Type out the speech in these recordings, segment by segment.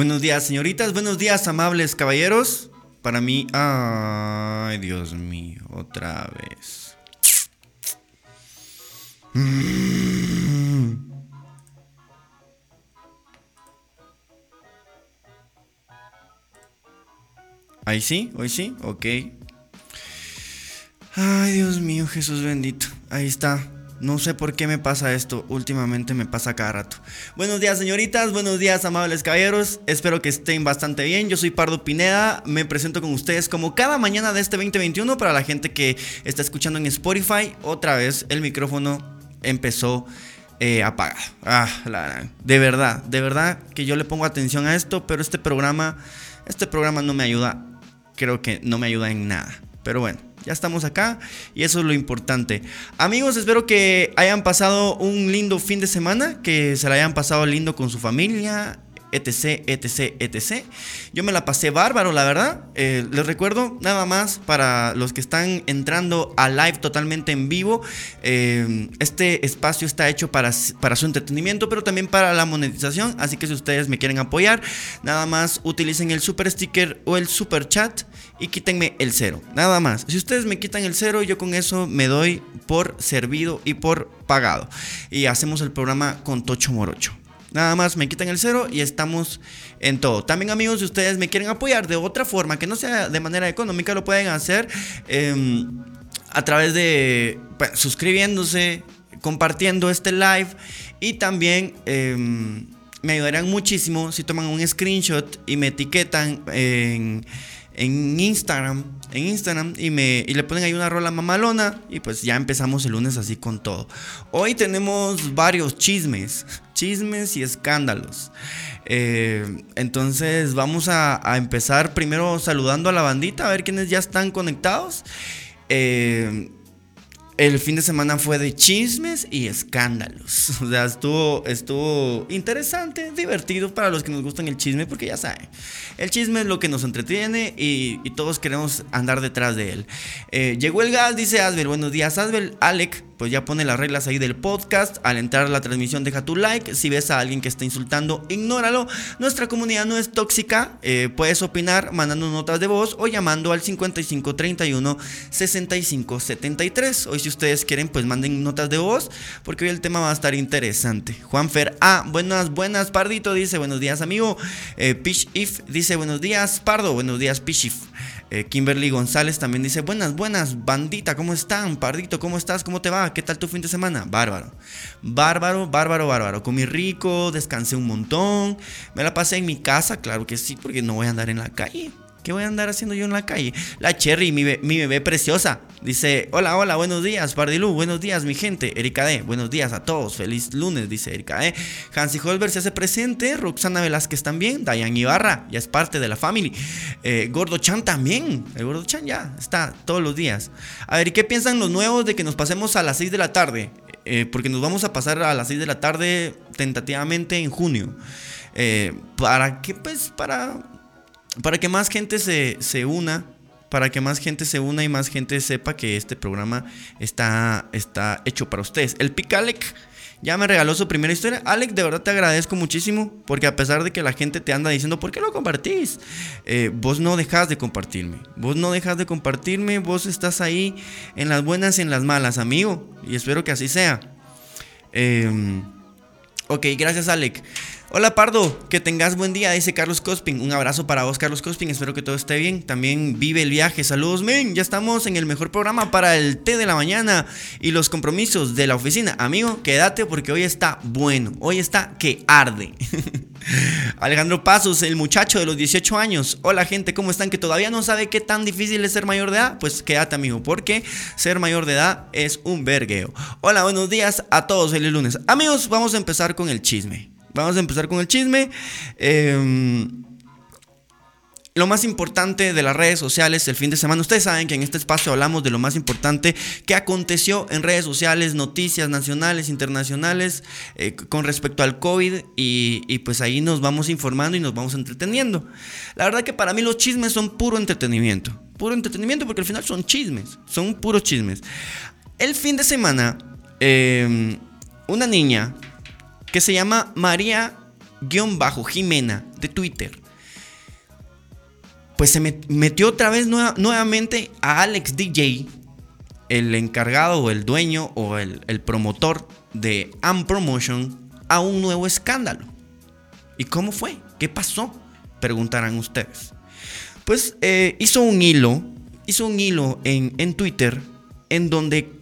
Buenos días, señoritas. Buenos días, amables caballeros. Para mí. Ay, Dios mío, otra vez. Mm. Ahí sí, hoy sí, ok. Ay, Dios mío, Jesús bendito. Ahí está. No sé por qué me pasa esto, últimamente me pasa cada rato. Buenos días señoritas, buenos días amables caballeros, espero que estén bastante bien. Yo soy Pardo Pineda, me presento con ustedes como cada mañana de este 2021 para la gente que está escuchando en Spotify. Otra vez el micrófono empezó eh, apagado. Ah, de verdad, de verdad que yo le pongo atención a esto, pero este programa, este programa no me ayuda, creo que no me ayuda en nada. Pero bueno. Ya estamos acá y eso es lo importante. Amigos, espero que hayan pasado un lindo fin de semana, que se la hayan pasado lindo con su familia, etc, etc, etc. Yo me la pasé bárbaro, la verdad. Eh, les recuerdo, nada más para los que están entrando a live totalmente en vivo, eh, este espacio está hecho para, para su entretenimiento, pero también para la monetización. Así que si ustedes me quieren apoyar, nada más utilicen el super sticker o el super chat y quítenme el cero. Nada más. Si ustedes me quitan el cero, yo con eso me doy por servido y por pagado. Y hacemos el programa con Tocho Morocho. Nada más me quitan el cero y estamos en todo. También amigos, si ustedes me quieren apoyar de otra forma, que no sea de manera económica, lo pueden hacer em, a través de pues, suscribiéndose, compartiendo este live y también... Em, me ayudarían muchísimo si toman un screenshot y me etiquetan en, en Instagram, en Instagram y me y le ponen ahí una rola mamalona y pues ya empezamos el lunes así con todo. Hoy tenemos varios chismes, chismes y escándalos. Eh, entonces vamos a, a, empezar primero saludando a la bandita, a ver quiénes ya están conectados. Eh, el fin de semana fue de chismes y escándalos. O sea, estuvo, estuvo interesante, divertido para los que nos gustan el chisme, porque ya saben, el chisme es lo que nos entretiene y, todos queremos andar detrás de él. Eh, llegó el gas, dice Asbel. Buenos días, Asbel. Alec, pues ya pone las reglas ahí del podcast. Al entrar a la transmisión, deja tu like. Si ves a alguien que está insultando, ignóralo. Nuestra comunidad no es tóxica. Eh, puedes opinar mandando notas de voz o llamando al 5531 6573. Hoy, si ustedes quieren, pues manden notas de voz, porque hoy el tema va a estar interesante. Juanfer, ah, buenas, buenas, Pardito, dice, buenos días, amigo. Eh, Pish If dice, buenos días, Pardo, buenos días, Pish If. Eh, Kimberly González también dice, buenas, buenas, bandita, ¿cómo están? Pardito, ¿cómo estás? ¿Cómo te va? ¿Qué tal tu fin de semana? Bárbaro. Bárbaro, bárbaro, bárbaro. Comí rico, descansé un montón. Me la pasé en mi casa, claro que sí, porque no voy a andar en la calle. ¿Qué voy a andar haciendo yo en la calle? La Cherry, mi, bebé preciosa, dice: Hola, hola, buenos días, Pardilú, buenos días, mi gente. Erika D, buenos días a todos, feliz lunes, dice Erika D. Hansi Holber se hace presente, Roxana Velázquez también, Dayan Ibarra, ya es parte de la family. Eh, Gordo Chan también, el Gordo Chan ya está todos los días. A ver, ¿y qué piensan los nuevos de que nos pasemos a las 6 de la tarde? Eh, porque nos vamos a pasar a las 6 de la tarde tentativamente en junio. Eh, ¿Para qué? Pues para para que más gente se, se, una, para que más gente se una y más gente sepa que este programa está, está hecho para ustedes. El Picalec ya me regaló su primera historia. Alec, de verdad te agradezco muchísimo, porque a pesar de que la gente te anda diciendo, ¿por qué lo compartís? Eh, vos no dejas de compartirme. Vos no dejas de compartirme, vos estás ahí en las buenas y en las malas, amigo. Y espero que así sea. Em, ok, gracias Alec. Hola Pardo, que tengas buen día, dice Carlos Cospin. Un abrazo para vos, Carlos Cospin. Espero que todo esté bien. También vive el viaje. Saludos, men. Ya estamos en el mejor programa para el té de la mañana y los compromisos de la oficina. Amigo, quédate porque hoy está bueno. Hoy está que arde. Alejandro Pasos, el muchacho de los 18 años. Hola gente, ¿cómo están? Que todavía no sabe qué tan difícil es ser mayor de edad. Pues quédate amigo, porque ser mayor de edad es un vergueo. Hola, buenos días a todos. Feliz lunes. Amigos, vamos a empezar con el chisme. Vamos a empezar con el chisme. Em, lo más importante de las redes sociales el fin de semana. Ustedes saben que en este espacio hablamos de lo más importante que aconteció en redes sociales, noticias nacionales, internacionales, eh, con respecto al COVID. Y, pues ahí nos vamos informando y nos vamos entreteniendo. La verdad que para mí los chismes son puro entretenimiento. Puro entretenimiento porque al final son chismes. Son puros chismes. El fin de semana, em, una niña que se llama María Jimena de Twitter, pues se metió otra vez nuevamente a Alex DJ, el encargado o el dueño o el, promotor de Am Promotion, a un nuevo escándalo. ¿Y cómo fue? ¿Qué pasó? Preguntarán ustedes. Pues eh, hizo un hilo, hizo un hilo en, en Twitter en donde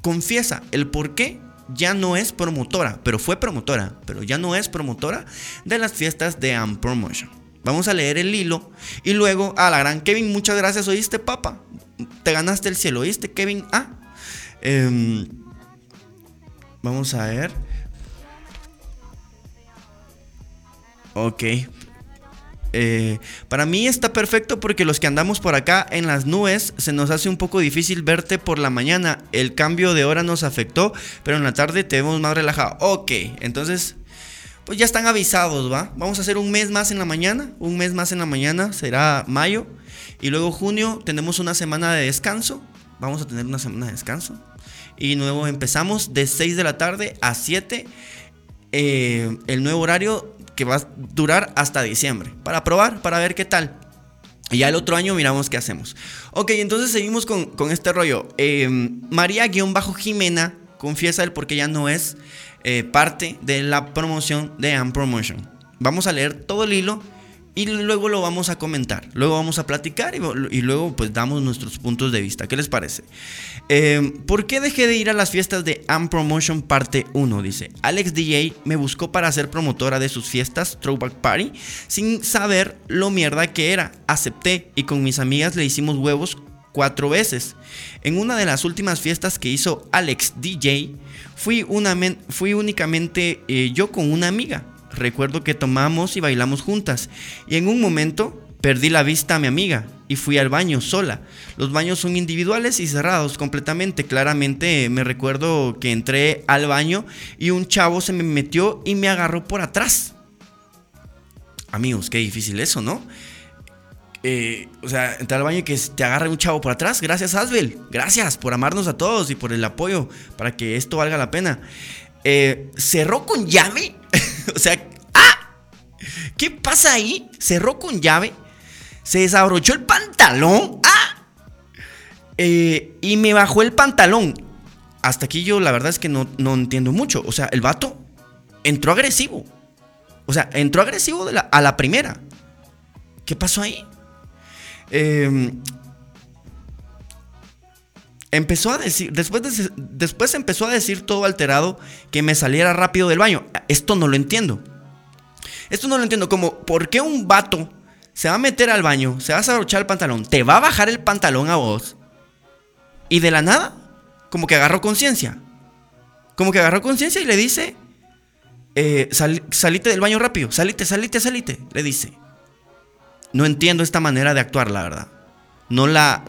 confiesa el por qué ya no es promotora, pero fue promotora, pero ya no es promotora de las fiestas de Am Promotion. Vamos a leer el hilo y luego a la gran Kevin, muchas gracias, oíste, papa. Te ganaste el cielo, oíste, Kevin. Ah, em, vamos a ver. Ok, eh, para mí está perfecto porque los que andamos por acá en las nubes se nos hace un poco difícil verte por la mañana. El cambio de hora nos afectó, pero en la tarde te vemos más relajado. Ok, entonces, pues ya están avisados, ¿va? Vamos a hacer un mes más en la mañana. Un mes más en la mañana será mayo. Y luego junio tenemos una semana de descanso. Vamos a tener una semana de descanso. Y luego empezamos de 6 de la tarde a 7. Eh, el nuevo horario que va a durar hasta diciembre. Para probar, para ver qué tal. Y ya el otro año miramos qué hacemos. Ok, entonces seguimos con, este rollo. Eh, María-Jimena confiesa el por qué ya no es eh, parte de la promoción de Am Promotion. Vamos a leer todo el hilo y luego lo vamos a comentar. Luego vamos a platicar y, luego pues damos nuestros puntos de vista. ¿Qué les parece? Em, ¿Por qué dejé de ir a las fiestas de Am Promotion parte 1? Dice, Alex DJ me buscó para ser promotora de sus fiestas Throwback Party sin saber lo mierda que era. Acepté y con mis amigas le hicimos huevos cuatro veces. En una de las últimas fiestas que hizo Alex DJ, fui, fui únicamente eh, yo con una amiga. Recuerdo que tomamos y bailamos juntas y en un momento perdí la vista a mi amiga y fui al baño sola. Los baños son individuales y cerrados completamente. Claramente me recuerdo que entré al baño y un chavo se me metió y me agarró por atrás. Amigos, qué difícil eso, ¿no? Eh, o sea, entrar al baño y que te agarre un chavo por atrás. Gracias, Asbel. Gracias por amarnos a todos y por el apoyo para que esto valga la pena. Eh, cerró con llave. o sea, ¡ah! ¿Qué pasa ahí? Cerró con llave. Se desabrochó el pantalón. ¡Ah! Eh, y me bajó el pantalón. Hasta aquí yo la verdad es que no, entiendo mucho. O sea, el vato entró agresivo. O sea, entró agresivo a la primera. ¿Qué pasó ahí? Eh, Empezó a decir, después, después empezó a decir todo alterado que me saliera rápido del baño. Esto no lo entiendo. Esto no lo entiendo. Como, ¿por qué un vato se va a meter al baño, se va a abrochar el pantalón, te va a bajar el pantalón a vos y de la nada, como que agarró conciencia? Como que agarró conciencia y le dice, eh, salite del baño rápido, salite, salite, salite, le dice. No entiendo esta manera de actuar, la verdad. No la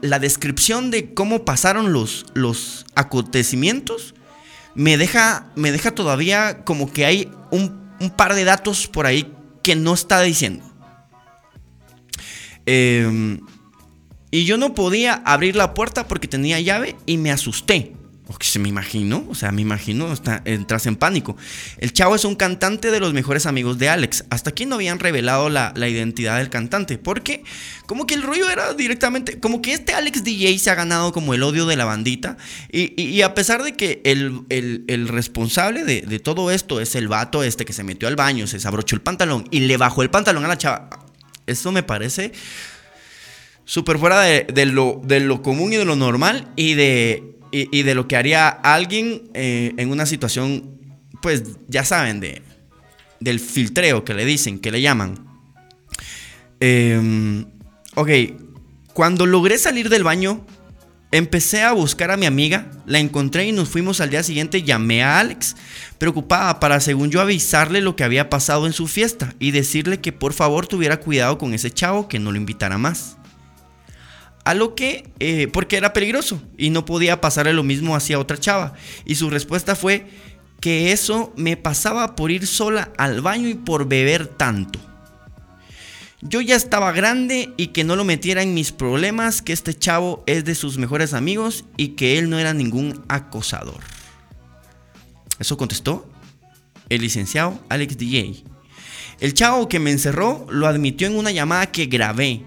la descripción de cómo pasaron los, los acontecimientos me deja, me deja todavía como que hay un, par de datos por ahí que no está diciendo. Em, y yo no podía abrir la puerta porque tenía llave y me asusté se me imagino, o sea, me imagino, entras en pánico. El chavo es un cantante de los mejores amigos de Alex. Hasta aquí no habían revelado la, identidad del cantante, porque como que el rollo era directamente, como que este Alex DJ se ha ganado como el odio de la bandita. Y, a pesar de que el, responsable de, todo esto es el vato este que se metió al baño, se desabrochó el pantalón y le bajó el pantalón a la chava. Esto me parece súper fuera de lo común y de lo normal y de y, de lo que haría alguien eh, en una situación, pues ya saben, de, del filtreo que le dicen, que le llaman. Em, ok, cuando logré salir del baño, empecé a buscar a mi amiga, la encontré y nos fuimos al día siguiente, llamé a Alex, preocupada para, según yo, avisarle lo que había pasado en su fiesta y decirle que por favor tuviera cuidado con ese chavo, que no lo invitara más. A lo que, eh, porque era peligroso y no podía pasarle lo mismo hacia otra chava. Y su respuesta fue que eso me pasaba por ir sola al baño y por beber tanto. Yo ya estaba grande y que no lo metiera en mis problemas, que este chavo es de sus mejores amigos y que él no era ningún acosador. Eso contestó el licenciado Alex DJ. El chavo que me encerró lo admitió en una llamada que grabé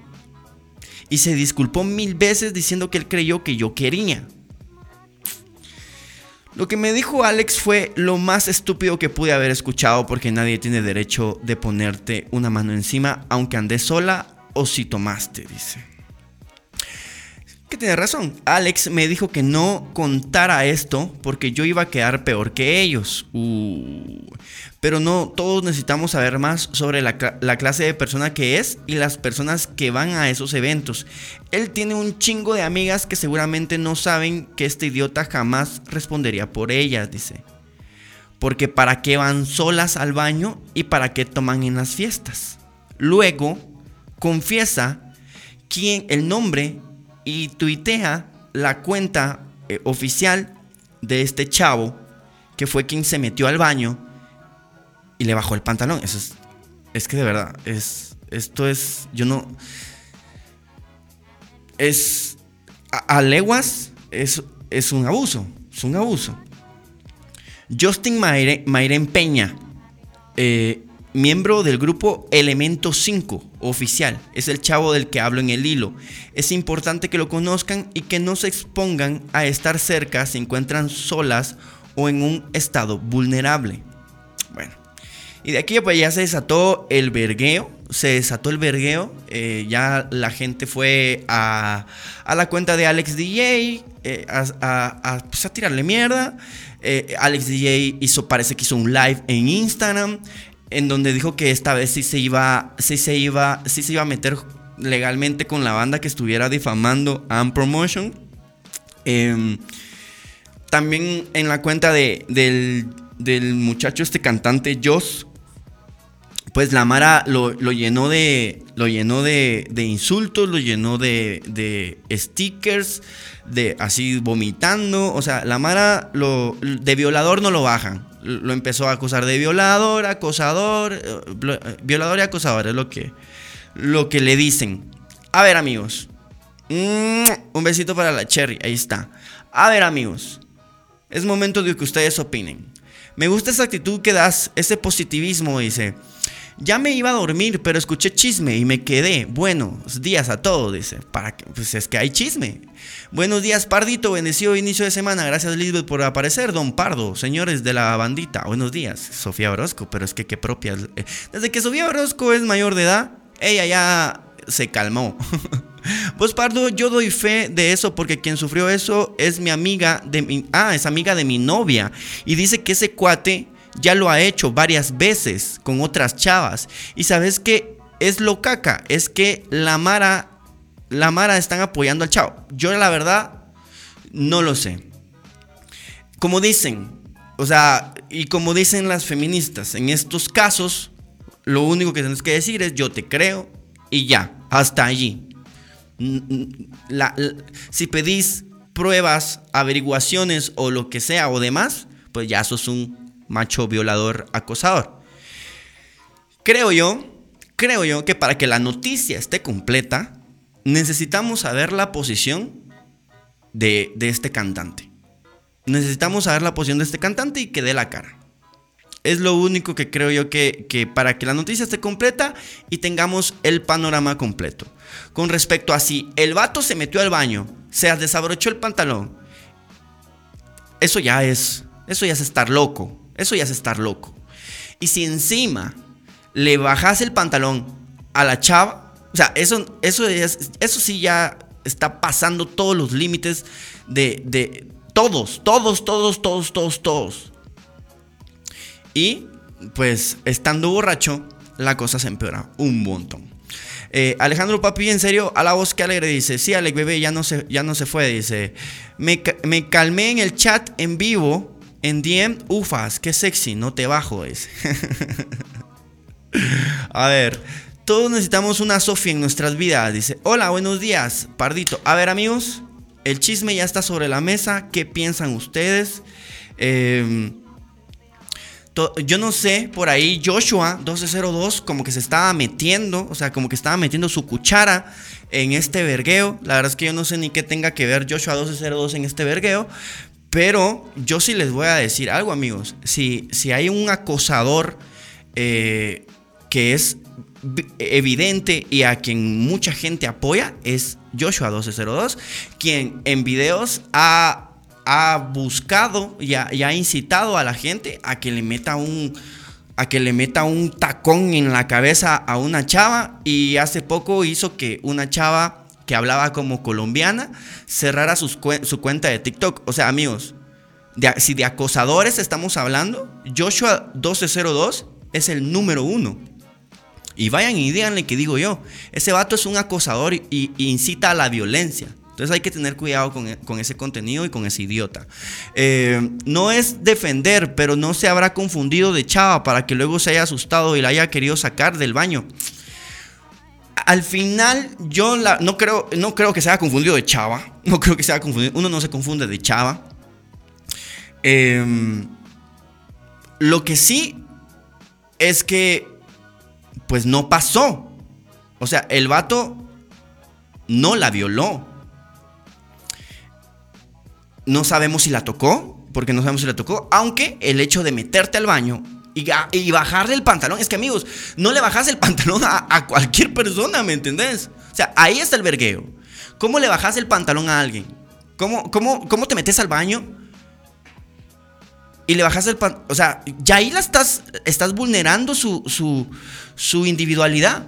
y se disculpó mil veces diciendo que él creyó que yo quería. Lo que me dijo Alex fue lo más estúpido que pude haber escuchado porque nadie tiene derecho de ponerte una mano encima aunque andes sola o si tomaste, dice. Tiene razón. Alex me dijo que no contara esto porque yo iba a quedar peor que ellos. Uh. Pero no, todos necesitamos saber más sobre la, la, clase de persona que es y las personas que van a esos eventos. Él tiene un chingo de amigas que seguramente no saben que este idiota jamás respondería por ellas, dice. Porque para qué van solas al baño y para qué toman en las fiestas. Luego, confiesa quién el nombre y tuitea la cuenta eh, oficial de este chavo que fue quien se metió al baño y le bajó el pantalón. Eso es, es que de verdad, es, esto es, yo no, es, a, leguas es, es un abuso, es un abuso. Justin Mayren Peña, eh, miembro del grupo Elemento 5 oficial. Es el chavo del que hablo en el hilo. Es importante que lo conozcan y que no se expongan a estar cerca si encuentran solas o en un estado vulnerable. Bueno, y de aquí pues ya se desató el vergueo. Se desató el vergueo. Eh, ya la gente fue a, a, la cuenta de Alex DJ eh, a, pues, a, tirarle mierda. Eh, Alex DJ hizo, parece que hizo un live en Instagram en donde dijo que esta vez sí se iba, sí se iba, sí se iba a meter legalmente con la banda que estuviera difamando a Promotion. Em, también en la cuenta de, del, muchacho, este cantante, Joss, pues la Mara lo, llenó de. Lo llenó de, de insultos, lo llenó de, de, stickers, de así vomitando. O sea, la Mara lo, de violador no lo bajan lo empezó a acusar de violador, acosador, eh, eh, violador y acosador, es lo que, lo que le dicen. A ver amigos, mm, un besito para la Cherry, ahí está. A ver amigos, es momento de que ustedes opinen. Me gusta esa actitud que das, ese positivismo, dice. Ya me iba a dormir, pero escuché chisme y me quedé. Buenos días a todos, dice. Para que, pues es que hay chisme. Buenos días, Pardito. Bendecido inicio de semana. Gracias, Lisbeth, por aparecer. Don Pardo, señores de la bandita. Buenos días, Sofía Orozco. Pero es que qué propia. Eh, desde que Sofía Orozco es mayor de edad, ella ya se calmó. Pues Pardo, yo doy fe de eso porque quien sufrió eso es mi amiga de mi, ah, es amiga de mi novia y dice que ese cuate ya lo ha hecho varias veces con otras chavas. Y sabes que es lo caca, es que la Mara, la Mara están apoyando al chavo. Yo la verdad no lo sé. Como dicen, o sea, y como dicen las feministas, en estos casos, lo único que tienes que decir es yo te creo y ya, hasta allí. si pedís pruebas, averiguaciones o lo que sea o demás, pues ya sos un macho violador acosador. Creo yo, creo yo que para que la noticia esté completa, necesitamos saber la posición de, este cantante. Necesitamos saber la posición de este cantante y que dé la cara. Es lo único que creo yo que, que, para que la noticia esté completa y tengamos el panorama completo. Con respecto a si el vato se metió al baño, se desabrochó el pantalón, eso ya es, eso ya es estar loco. Eso ya es estar loco. Y si encima le bajas el pantalón a la chava, o sea, eso, eso, eso sí ya está pasando todos los límites de, de todos, todos, todos, todos, todos, todos. Y pues estando borracho, la cosa se empeora un montón. Eh, Alejandro Papi, en serio, a la voz que alegre dice, sí, Alex bebé, ya no se, ya no se fue, dice, me, me calmé en el chat en vivo en DM, ufas, qué sexy, no te bajo ese. A ver, todos necesitamos una Sofía en nuestras vidas. Dice, hola, buenos días, Pardito. A ver amigos, el chisme ya está sobre la mesa. ¿Qué piensan ustedes? Em, yo no sé, por ahí Joshua 1202 como que se estaba metiendo, o sea, como que estaba metiendo su cuchara en este vergueo. La verdad es que yo no sé ni qué tenga que ver Joshua 1202 en este vergueo, Pero yo sí les voy a decir algo, amigos. Si, si hay un acosador eh, que es evidente y a quien mucha gente apoya, es Joshua 1202, quien en videos ha, ha buscado y ha, incitado a la gente a que le meta un a que le meta un tacón en la cabeza a una chava y hace poco hizo que una chava que hablaba como colombiana cerrara su cuenta de TikTok. O sea, amigos, si de acosadores estamos hablando, Joshua 1202 es el número uno. Y vayan y díganle que digo yo, ese vato es un acosador y, incita a la violencia. Entonces hay que tener cuidado con, e, ese contenido y con ese idiota. Eh, no es defender, pero no se habrá confundido de chava para que luego se haya asustado y la haya querido sacar del baño. Al final, yo no, creo, no creo que se haya confundido de chava. No creo que se haya confundido. Uno no se confunde de chava. Em, lo que sí es que, pues no pasó. O sea, el vato no la violó. No sabemos si la tocó, porque no sabemos si la tocó, aunque el hecho de meterte al baño y, bajarle el pantalón, es que amigos, no le bajas el pantalón a, cualquier persona, ¿me entendés? O sea, ahí está el vergueo. ¿Cómo le bajas el pantalón a alguien? ¿Cómo, cómo, cómo te metes al baño y le bajas el pan. O sea, ya ahí la estás, estás vulnerando su, su, individualidad.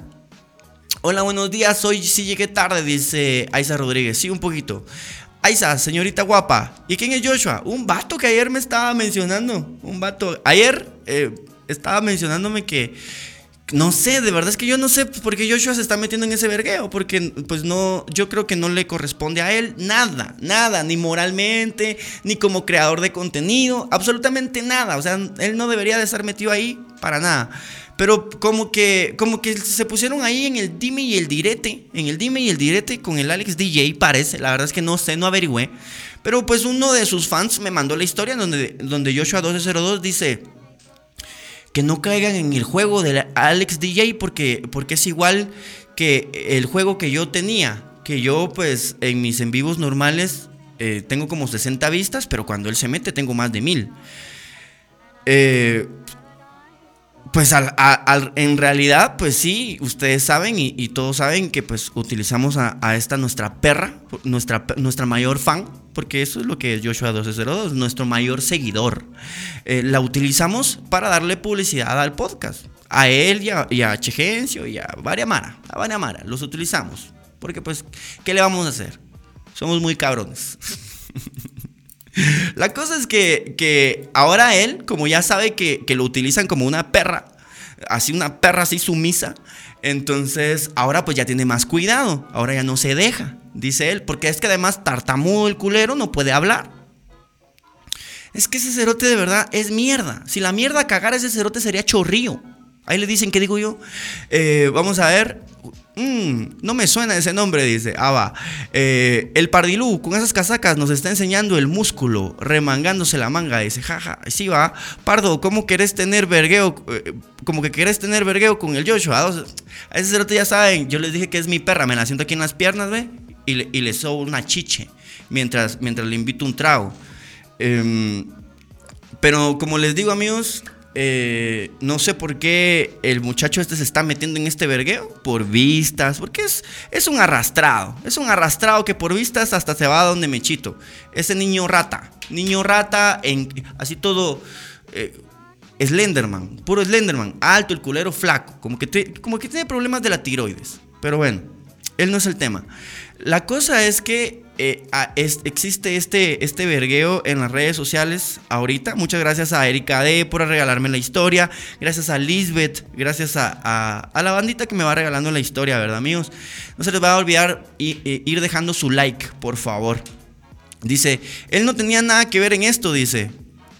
Hola, buenos días. Hoy sí llegué tarde, dice Aiza Rodríguez. Sí, un poquito. Aiza, señorita guapa. ¿Y quién es Joshua? Un vato que ayer me estaba mencionando. Un vato. Ayer eh, estaba mencionándome que no sé, de verdad es que yo no sé por qué Joshua se está metiendo en ese vergueo, porque pues no, yo creo que no le corresponde a él nada, nada, ni moralmente, ni como creador de contenido, absolutamente nada, o sea, él no debería de estar metido ahí para nada. Pero como que, como que se pusieron ahí en el dime y el direte, en el dime y el direte con el Alex DJ, parece, la verdad es que no sé, no averigüé. Pero pues uno de sus fans me mandó la historia donde, donde Joshua 1202 dice, que no caigan en el juego de Alex DJ porque, porque es igual que el juego que yo tenía, que yo pues en mis en vivos normales eh, tengo como 60 vistas, pero cuando él se mete tengo más de mil. Eh, pues en realidad, pues sí, ustedes saben y, todos saben que pues utilizamos a, esta nuestra perra, nuestra, nuestra mayor fan, porque eso es lo que es Joshua 1202, nuestro mayor seguidor. Eh, la utilizamos para darle publicidad al podcast. A él y a, y a Chegencio y a Variamara. A Variamara, los utilizamos. Porque pues, ¿qué le vamos a hacer? Somos muy cabrones. La cosa es que, ahora él, como ya sabe que, lo utilizan como una perra, así una perra así sumisa, entonces ahora pues ya tiene más cuidado, ahora ya no se deja, dice él, porque es que además tartamudo el culero no puede hablar. Es que ese cerote de verdad es mierda. Si la mierda cagara ese cerote sería chorrío. Ahí le dicen, ¿qué digo yo? Eh, vamos a ver. Mm, no me suena ese nombre, dice. Ah, va. Eh, el Pardilú, con esas casacas, nos está enseñando el músculo, remangándose la manga. Dice, jaja, sí va. Pardo, ¿cómo querés tener vergueo? Eh, como que querés tener vergueo con el Joshua. A ese cerote ya saben, yo les dije que es mi perra, me la siento aquí en las piernas, ¿ve? Y le, y sobo una chiche mientras, mientras le invito un trago. Em, pero como les digo, amigos, eh, no sé por qué el muchacho este se está metiendo en este vergueo. Por vistas, porque es, es un arrastrado. Es un arrastrado que por vistas hasta se va a donde me chito. Ese niño rata. Niño rata, en, así todo. Eh, Slenderman, puro Slenderman, alto, el culero flaco, como que, como que tiene problemas de la tiroides. Pero bueno, él no es el tema. La cosa es que eh, existe este, este vergueo en las redes sociales ahorita. Muchas gracias a Erika D por regalarme la historia. Gracias a Lisbeth. Gracias a, la bandita que me va regalando la historia, ¿verdad, amigos? No se les va a olvidar ir dejando su like, por favor. Dice, él no tenía nada que ver en esto, dice.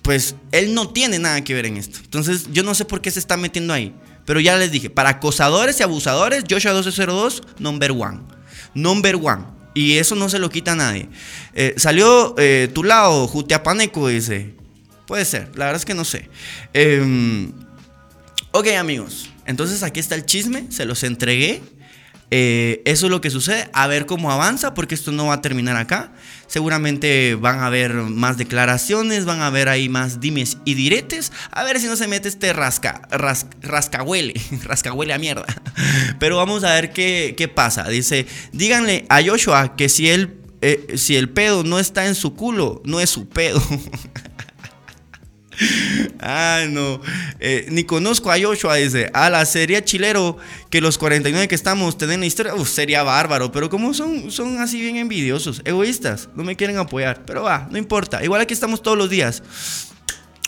Pues él no tiene nada que ver en esto. Entonces yo no sé por qué se está metiendo ahí. Pero ya les dije, para acosadores y abusadores, Joshua 1202, number one. Number one. Y eso no se lo quita a nadie. Eh, salió eh, tu lado, Jutiapaneco, dice. Puede ser, la verdad es que no sé. Em, ok, amigos. Entonces aquí está el chisme, se los entregué. Eh, eso es lo que sucede. A ver cómo avanza, porque esto no va a terminar acá. Seguramente van a haber más declaraciones, van a haber ahí más dimes y diretes. A ver si no se mete este rasca, ras, rascahuele, rascahuele a mierda. Pero vamos a ver qué, qué pasa. Dice, díganle a Joshua que si él, eh, si el pedo no está en su culo, no es su pedo. Ah, no. Eh, ni conozco a Joshua, dice. A la sería chilero que los 49 que estamos tienen historia. Sería bárbaro. Pero como son, son así bien envidiosos, egoístas, no me quieren apoyar. Pero va, no importa. Igual aquí estamos todos los días.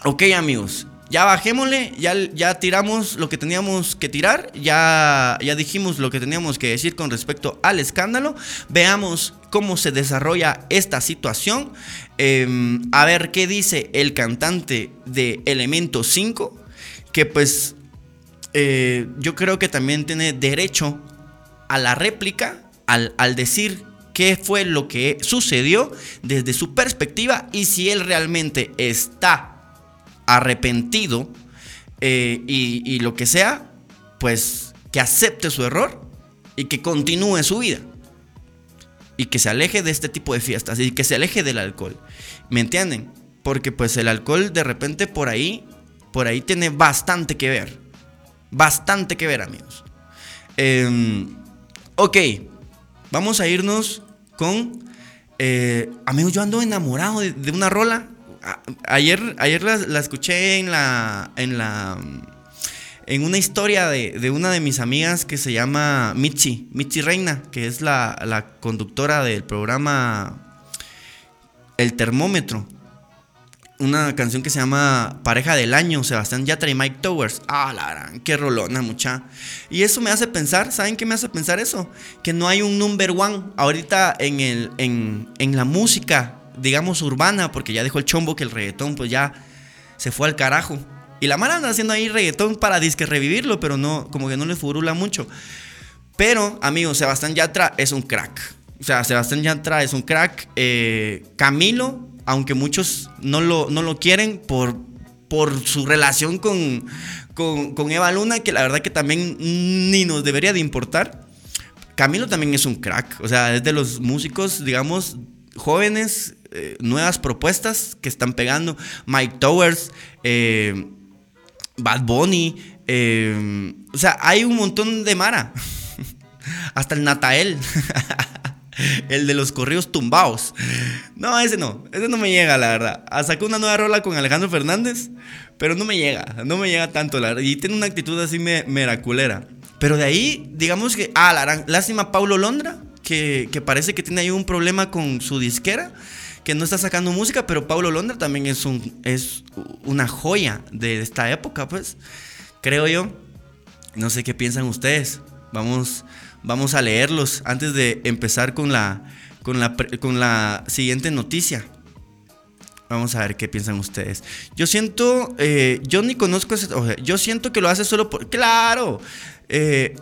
Ok, amigos. Ya bajémosle, ya, ya tiramos lo que teníamos que tirar, ya, ya dijimos lo que teníamos que decir con respecto al escándalo. Veamos cómo se desarrolla esta situación. Em, a ver qué dice el cantante de Elemento 5, que pues eh, yo creo que también tiene derecho a la réplica al, al decir qué fue lo que sucedió desde su perspectiva y si él realmente está arrepentido eh, y, lo que sea, pues que acepte su error y que continúe su vida. Y que se aleje de este tipo de fiestas y que se aleje del alcohol. ¿Me entienden? Porque pues el alcohol de repente por ahí, por ahí tiene bastante que ver. Bastante que ver, amigos. Em, ok, vamos a irnos con... Eh, amigos, yo ando enamorado de una rola ayer, ayer la, escuché en la, en la, en una historia de, una de mis amigas que se llama Michi, Michi Reina, que es la, conductora del programa El Termómetro. Una canción que se llama Pareja del Año, Sebastián Yatra y Mike Towers. Ah, la gran, qué rolona, mucha. Y eso me hace pensar, ¿saben qué me hace pensar eso? Que no hay un number one ahorita en, el, en, en la música digamos, urbana, porque ya dejó el chombo que el reggaetón pues ya se fue al carajo. Y la mala anda haciendo ahí reggaetón para disque revivirlo, pero no, como que no le furula mucho. Pero, amigos, Sebastián Yatra es un crack. O sea, Sebastián Yatra es un crack. Eh, Camilo, aunque muchos no lo, no lo quieren por, por su relación con, con, con Eva Luna, que la verdad que también ni nos debería de importar. Camilo también es un crack. O sea, es de los músicos, digamos, jóvenes eh, nuevas propuestas que están pegando. Mike Towers, eh, Bad Bunny. Eh, o sea, hay un montón de Mara. Hasta el Natael. el de los correos tumbados. No, ese no. Ese no me llega, la verdad. Ah, sacó una nueva rola con Alejandro Fernández. Pero no me llega. No me llega tanto, la verdad. Y tiene una actitud así meraculera. Pero de ahí, digamos que. Ah, la lástima Paulo Londra. Que, que parece que tiene ahí un problema con su disquera que no está sacando música, pero Pablo Londra también es, un, es una joya de esta época, pues, creo yo. No sé qué piensan ustedes. Vamos, vamos a leerlos antes de empezar con la, con la, con la siguiente noticia. Vamos a ver qué piensan ustedes. Yo siento, eh, yo ni conozco ese, yo siento que lo hace solo por, claro. Eh,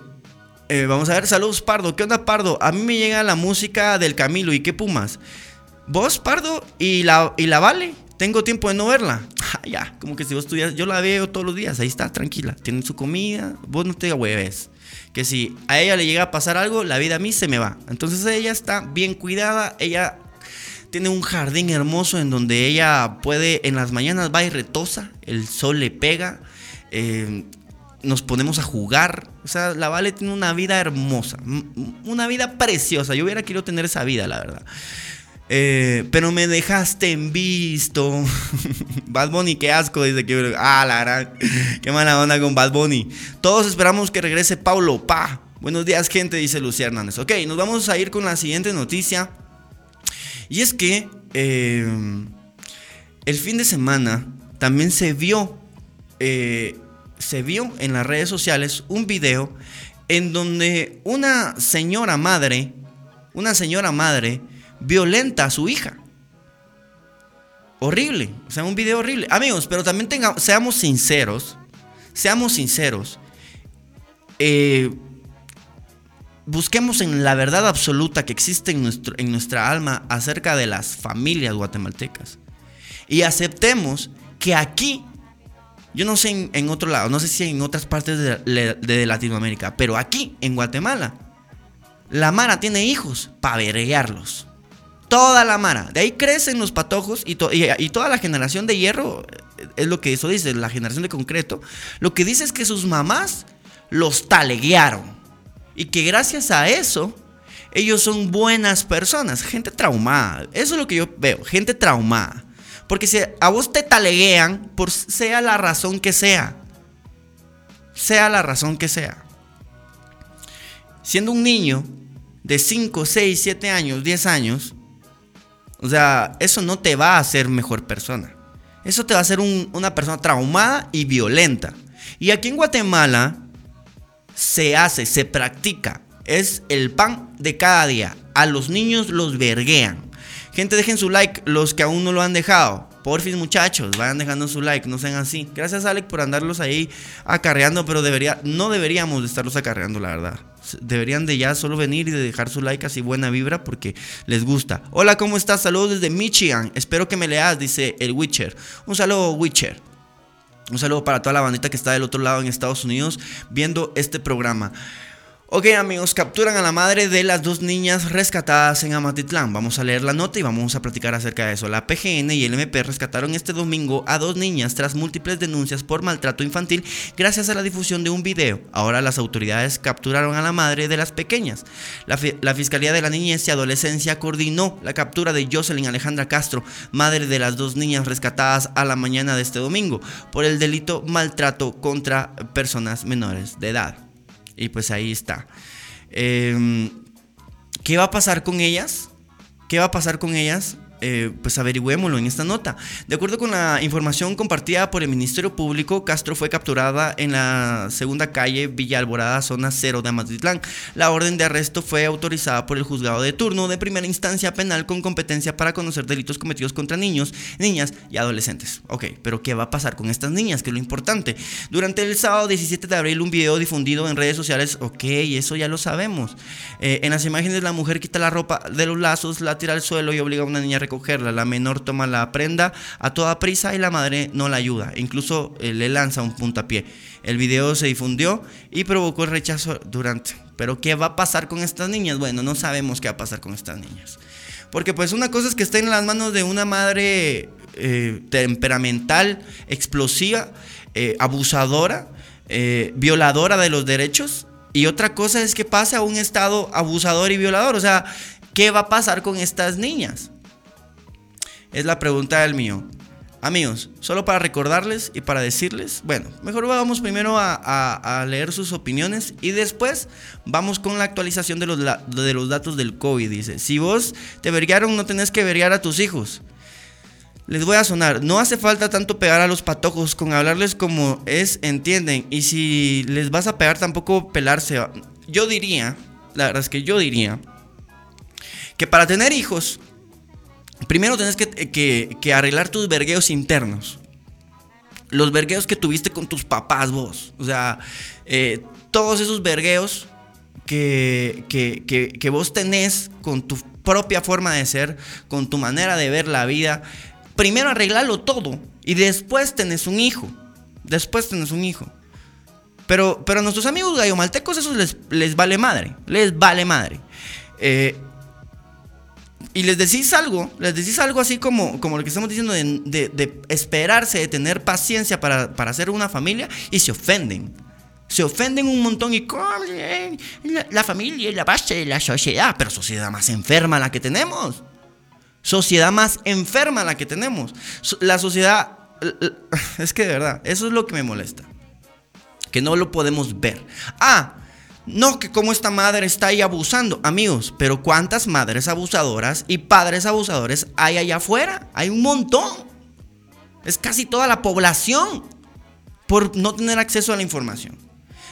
eh, vamos a ver, saludos Pardo. ¿Qué onda Pardo? A mí me llega la música del Camilo y qué Pumas. Vos, Pardo, y la, y la Vale, tengo tiempo de no verla. Ah, ya, como que si vos estuvieras, yo la veo todos los días, ahí está, tranquila, tiene su comida, vos no te hueves. Que si a ella le llega a pasar algo, la vida a mí se me va. Entonces ella está bien cuidada, ella tiene un jardín hermoso en donde ella puede, en las mañanas va y retosa, el sol le pega, eh, nos ponemos a jugar. O sea, la Vale tiene una vida hermosa, una vida preciosa. Yo hubiera querido tener esa vida, la verdad. Eh, pero me dejaste en visto. Bad Bunny, qué asco, dice que. Ah, la gran. Qué mala onda con Bad Bunny. Todos esperamos que regrese Paulo. Pa. Buenos días, gente, dice Lucía Hernández. Ok, nos vamos a ir con la siguiente noticia. Y es que eh, el fin de semana también se vio. Eh, se vio en las redes sociales un video en donde una señora madre. Una señora madre violenta a su hija. Horrible, o sea, un video horrible. Amigos, pero también tengamos, seamos sinceros, seamos sinceros. Eh, busquemos en la verdad absoluta que existe en, nuestro, en nuestra alma acerca de las familias guatemaltecas. Y aceptemos que aquí, yo no sé en, otro lado, no sé si en otras partes de Latinoamérica, pero aquí, en Guatemala, la Mara tiene hijos para verguearlos. Toda la Mara. De ahí crecen los patojos y, y, toda la generación de hierro, eh, es lo que eso dice, la generación de concreto. Lo que dice es que sus mamás los taleguearon. Y que gracias a eso, ellos son buenas personas. Gente traumada. Eso es lo que yo veo. Gente traumada. Porque si a vos te taleguean, por sea la razón que sea. Sea la razón que sea siendo un niño de 5, 6, 7 años, 10 años, o sea, eso no te va a hacer mejor persona. Eso te va a hacer una persona traumada y violenta. Y aquí en Guatemala se hace, se practica. Es el pan de cada día. A los niños los verguean. Gente, dejen su like, los que aún no lo han dejado. Porfis, muchachos, vayan dejando su like, no sean así. Gracias, Alec, por andarlos ahí acarreando, pero debería, no deberíamos de estarlos acarreando, la verdad. Deberían de ya solo venir y de dejar su like así buena vibra porque les gusta. Hola, ¿cómo estás? Saludos desde Michigan. Espero que me leas, dice el Witcher. Un saludo, Witcher. Un saludo para toda la bandita que está del otro lado en Estados Unidos viendo este programa. Ok amigos, capturan a la madre de las dos niñas rescatadas en Amatitlán. Vamos a leer la nota y vamos a platicar acerca de eso. La PGN y el MP rescataron este domingo a dos niñas tras múltiples denuncias por maltrato infantil gracias a la difusión de un video. Ahora las autoridades capturaron a la madre de las pequeñas. La, la Fiscalía de la Niñez y Adolescencia coordinó la captura de Jocelyn Alejandra Castro, madre de las dos niñas rescatadas a la mañana de este domingo, por el delito maltrato contra personas menores de edad. Y pues ahí está. Em, ¿Qué va a pasar con ellas? ¿Qué va a pasar con ellas? Eh, pues averigüémoslo en esta nota. De acuerdo con la información compartida por el Ministerio Público, Castro fue capturada en la segunda calle Villa Alborada, zona 0 de Amatitlán. La orden de arresto fue autorizada por el juzgado de turno de primera instancia penal con competencia para conocer delitos cometidos contra niños, niñas y adolescentes. Ok, pero ¿qué va a pasar con estas niñas? Que es lo importante. Durante el sábado 17 de abril, un video difundido en redes sociales, ok, eso ya lo sabemos. Eh, en las imágenes, la mujer quita la ropa de los lazos, la tira al suelo y obliga a una niña a recogerla. La menor toma la prenda a toda prisa y la madre no la ayuda. Incluso eh, le lanza un puntapié. El video se difundió y provocó el rechazo durante. Pero ¿qué va a pasar con estas niñas? Bueno, no sabemos qué va a pasar con estas niñas. Porque pues una cosa es que esté en las manos de una madre eh, temperamental, explosiva, eh, abusadora, violadora de los derechos. Y otra cosa es que pase a un estado abusador y violador. O sea, ¿qué va a pasar con estas niñas? Es la pregunta del mío. Amigos, solo para recordarles y para decirles, bueno, mejor vamos primero a, leer sus opiniones y después vamos con la actualización de los, de los datos del COVID. Dice, si vos te verguearon, no tenés que verguear a tus hijos. Les voy a sonar, no hace falta tanto pegar a los patojos, con hablarles como es, entienden. Y si les vas a pegar, tampoco pelarse. Yo diría, la verdad es que yo diría, que para tener hijos Primero tenés que, arreglar tus vergueos internos. Los vergueos que tuviste con tus papás vos. O sea, eh, todos esos vergueos que, que, vos tenés con tu propia forma de ser, con tu manera de ver la vida. Primero arreglarlo todo y después tenés un hijo. Después tenés un hijo. Pero, pero a nuestros amigos gallomaltecos eso les, les vale madre. Les vale madre. Eh, y les decís algo, les decís algo así como, como lo que estamos diciendo de, esperarse, de tener paciencia para, hacer una familia y se ofenden. Se ofenden un montón y la, la familia es la base de la sociedad, pero sociedad más enferma la que tenemos. Sociedad más enferma la que tenemos. La sociedad, es que de verdad, eso es lo que me molesta. Que no lo podemos ver. Ah, no, que como esta madre está ahí abusando. Amigos, pero ¿cuántas madres abusadoras y padres abusadores hay allá afuera? Hay un montón. Es casi toda la población por no tener acceso a la información.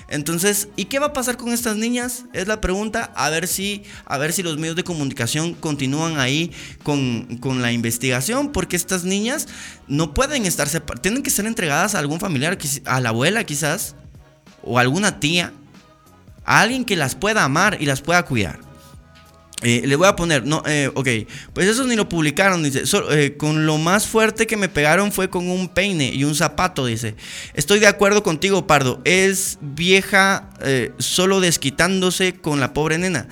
Entonces, ¿y qué va a pasar con estas niñas? Es la pregunta. A ver si, a ver si los medios de comunicación continúan ahí con, con la investigación, porque estas niñas no pueden estar separadas. Tienen que ser entregadas a algún familiar, a la abuela quizás, o a alguna tía a alguien que las pueda amar y las pueda cuidar. Eh, le voy a poner, no, eh, ok, pues eso ni lo publicaron, dice, eh, con lo más fuerte que me pegaron fue con un peine y un zapato, dice. Estoy de acuerdo contigo, Pardo, es vieja solo desquitándose con la pobre nena.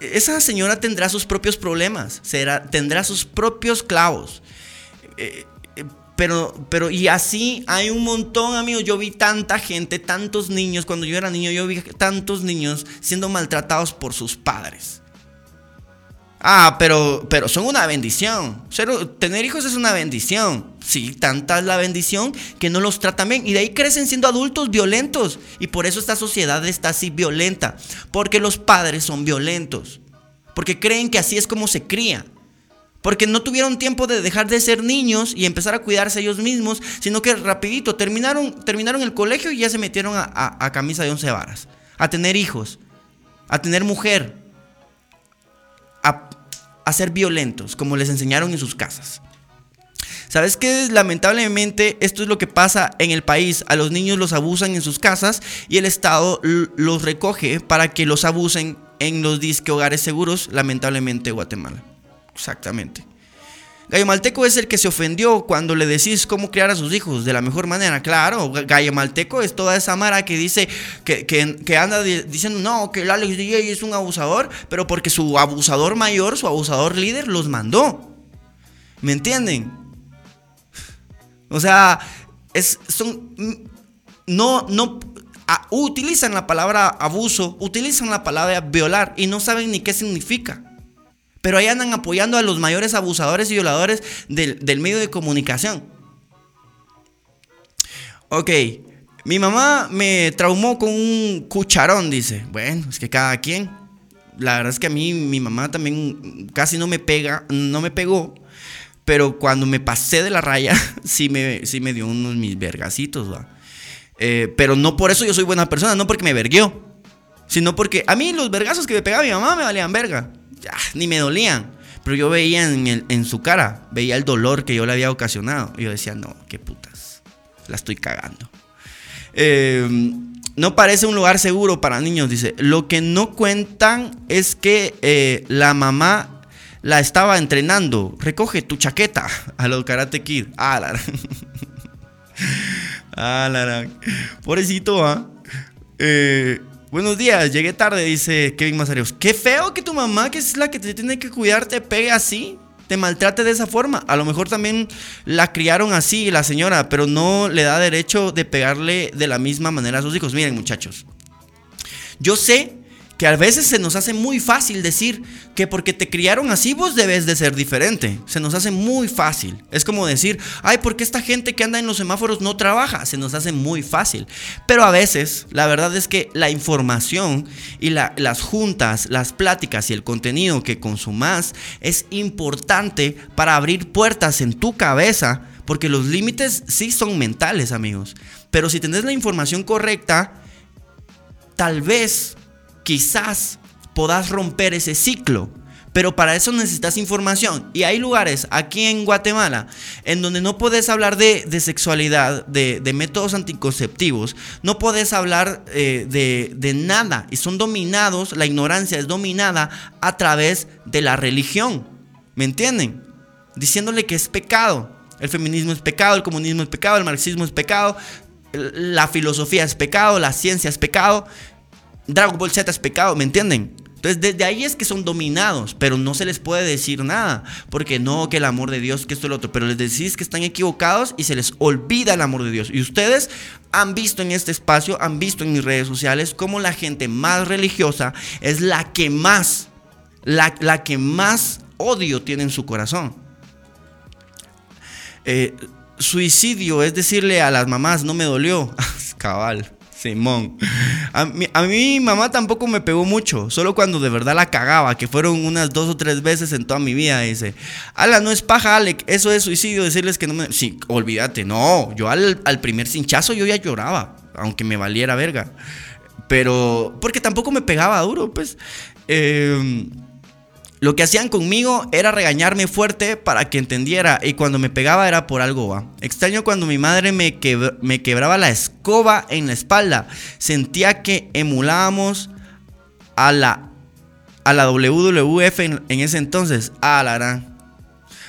Esa señora tendrá sus propios problemas, será, tendrá sus propios clavos. Pero, pero, y así hay un montón, amigos. Yo vi tanta gente, tantos niños. Cuando yo era niño, yo vi tantos niños siendo maltratados por sus padres. Ah, pero, pero son una bendición. tener hijos es una bendición. Sí, tanta es la bendición que no los tratan bien. Y de ahí crecen siendo adultos violentos. Y por eso esta sociedad está así violenta. Porque los padres son violentos. Porque creen que así es como se cría. Porque no tuvieron tiempo de dejar de ser niños y empezar a cuidarse ellos mismos, sino que rapidito terminaron, terminaron el colegio y ya se metieron a camisa de once varas. A tener hijos. A tener mujer a, ser violentos, como les enseñaron en sus casas. ¿Sabes qué? Lamentablemente esto es lo que pasa en el país. A los niños los abusan en sus casas y el Estado los recoge para que los abusen en los disque hogares seguros, lamentablemente Guatemala. Exactamente. Gallo Malteco es el que se ofendió cuando le decís cómo criar a sus hijos de la mejor manera. Claro, Gallo Malteco es toda esa mara que dice que, anda diciendo no, que el Alex DJ es un abusador, pero porque su abusador mayor, su abusador líder, los mandó. ¿Me entienden? O sea, es, son. No, no. utilizan la palabra abuso, utilizan la palabra violar y no saben ni qué significa. Pero ahí andan apoyando a los mayores abusadores y violadores del, medio de comunicación. Ok, mi mamá me traumó con un cucharón, dice. Bueno, es que cada quien. La verdad es que a mí mi mamá también casi no me pega, no me pegó. Pero cuando me pasé de la raya, sí me, sí me dio unos mis vergacitos, ¿va? Eh, pero no por eso yo soy buena persona, no porque me verguió. Sino porque a mí los vergazos que me pegaba mi mamá me valían verga ni me dolían. Pero yo veía en, su cara, veía el dolor que yo le había ocasionado. Y yo decía, no, qué putas, la estoy cagando. Em, no parece un lugar seguro para niños, dice. Lo que no cuentan es que eh, la mamá la estaba entrenando. Recoge tu chaqueta a los Karate Kid. Ah, la. ah. Pobrecito, ¿ah? Eh, Buenos días, llegué tarde, dice Kevin Mazarios. Qué feo que tu mamá, que es la que te tiene que cuidar, te pegue así, te maltrate de esa forma. A lo mejor también la criaron así la señora, pero no le da derecho de pegarle de la misma manera a sus hijos. Miren, muchachos, yo sé que a veces se nos hace muy fácil decir que porque te criaron así vos debes de ser diferente. Se nos hace muy fácil. Es como decir, ay, porque esta gente que anda en los semáforos no trabaja? Se nos hace muy fácil. Pero a veces la verdad es que la información y las juntas, las pláticas y el contenido que consumas es importante para abrir puertas en tu cabeza. Porque los límites sí son mentales, amigos. Pero si tenés la información correcta, tal vez quizás podás romper ese ciclo. Pero para eso necesitas información. Y hay lugares aquí en Guatemala en donde no puedes hablar de, sexualidad, de, métodos anticonceptivos, no puedes hablar eh, de, de nada. Y son dominados, la ignorancia es dominada a través de la religión. ¿Me entienden? Diciéndole que es pecado. El feminismo es pecado, el comunismo es pecado, el marxismo es pecado, la filosofía es pecado, la ciencia es pecado. Dragon Ball Z es pecado, ¿me entienden? Entonces, desde ahí es que son dominados, pero no se les puede decir nada, porque no, que el amor de Dios, que esto y lo otro, pero les decís que están equivocados y se les olvida el amor de Dios. Y ustedes han visto en este espacio, han visto en mis redes sociales, cómo la gente más religiosa es la que más, la, la que más odio tiene en su corazón. Eh, suicidio es decirle a las mamás, no me dolió, cabal. Simón. A mí, a mi mamá tampoco me pegó mucho, solo cuando de verdad la cagaba, que fueron unas dos o tres veces en toda mi vida. Dice, ala, no es paja, Alec, eso es suicidio, decirles que no me... Sí, olvídate, no, yo al, al primer cinchazo yo ya lloraba, aunque me valiera verga. Pero, porque tampoco me pegaba duro, pues. Eh, lo que hacían conmigo era regañarme fuerte para que entendiera y cuando me pegaba era por algo, va. Extraño cuando mi madre me, me quebraba la escoba en la espalda. Sentía que emulábamos a la a la WWF en, ese entonces. Ah, la.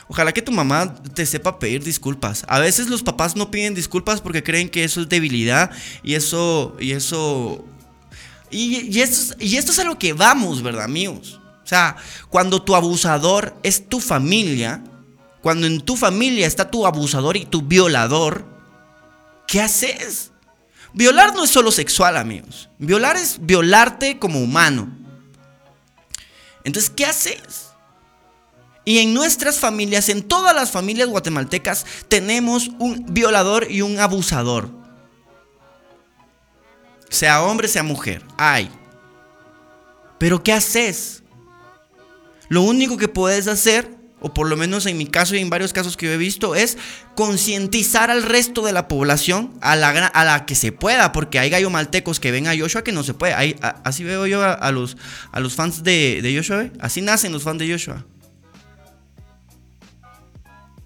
Ojalá que tu mamá te sepa pedir disculpas. A veces los papás no piden disculpas porque creen que eso es debilidad y eso y eso y, esto, y esto es a lo que vamos, ¿verdad, amigos? O sea, cuando tu abusador es tu familia, cuando en tu familia está tu abusador y tu violador, ¿qué haces? Violar no es solo sexual, amigos. Violar es violarte como humano. Entonces, ¿qué haces? Y en nuestras familias, en todas las familias guatemaltecas, tenemos un violador y un abusador. Sea hombre, sea mujer. Hay. Pero ¿qué haces? Lo único que puedes hacer, o por lo menos en mi caso y en varios casos que yo he visto, es concientizar al resto de la población a la, que se pueda, porque hay gallo maltecos que ven a Joshua que no se puede. así veo yo a, los, a los fans de, de Joshua, así nacen los fans de Joshua.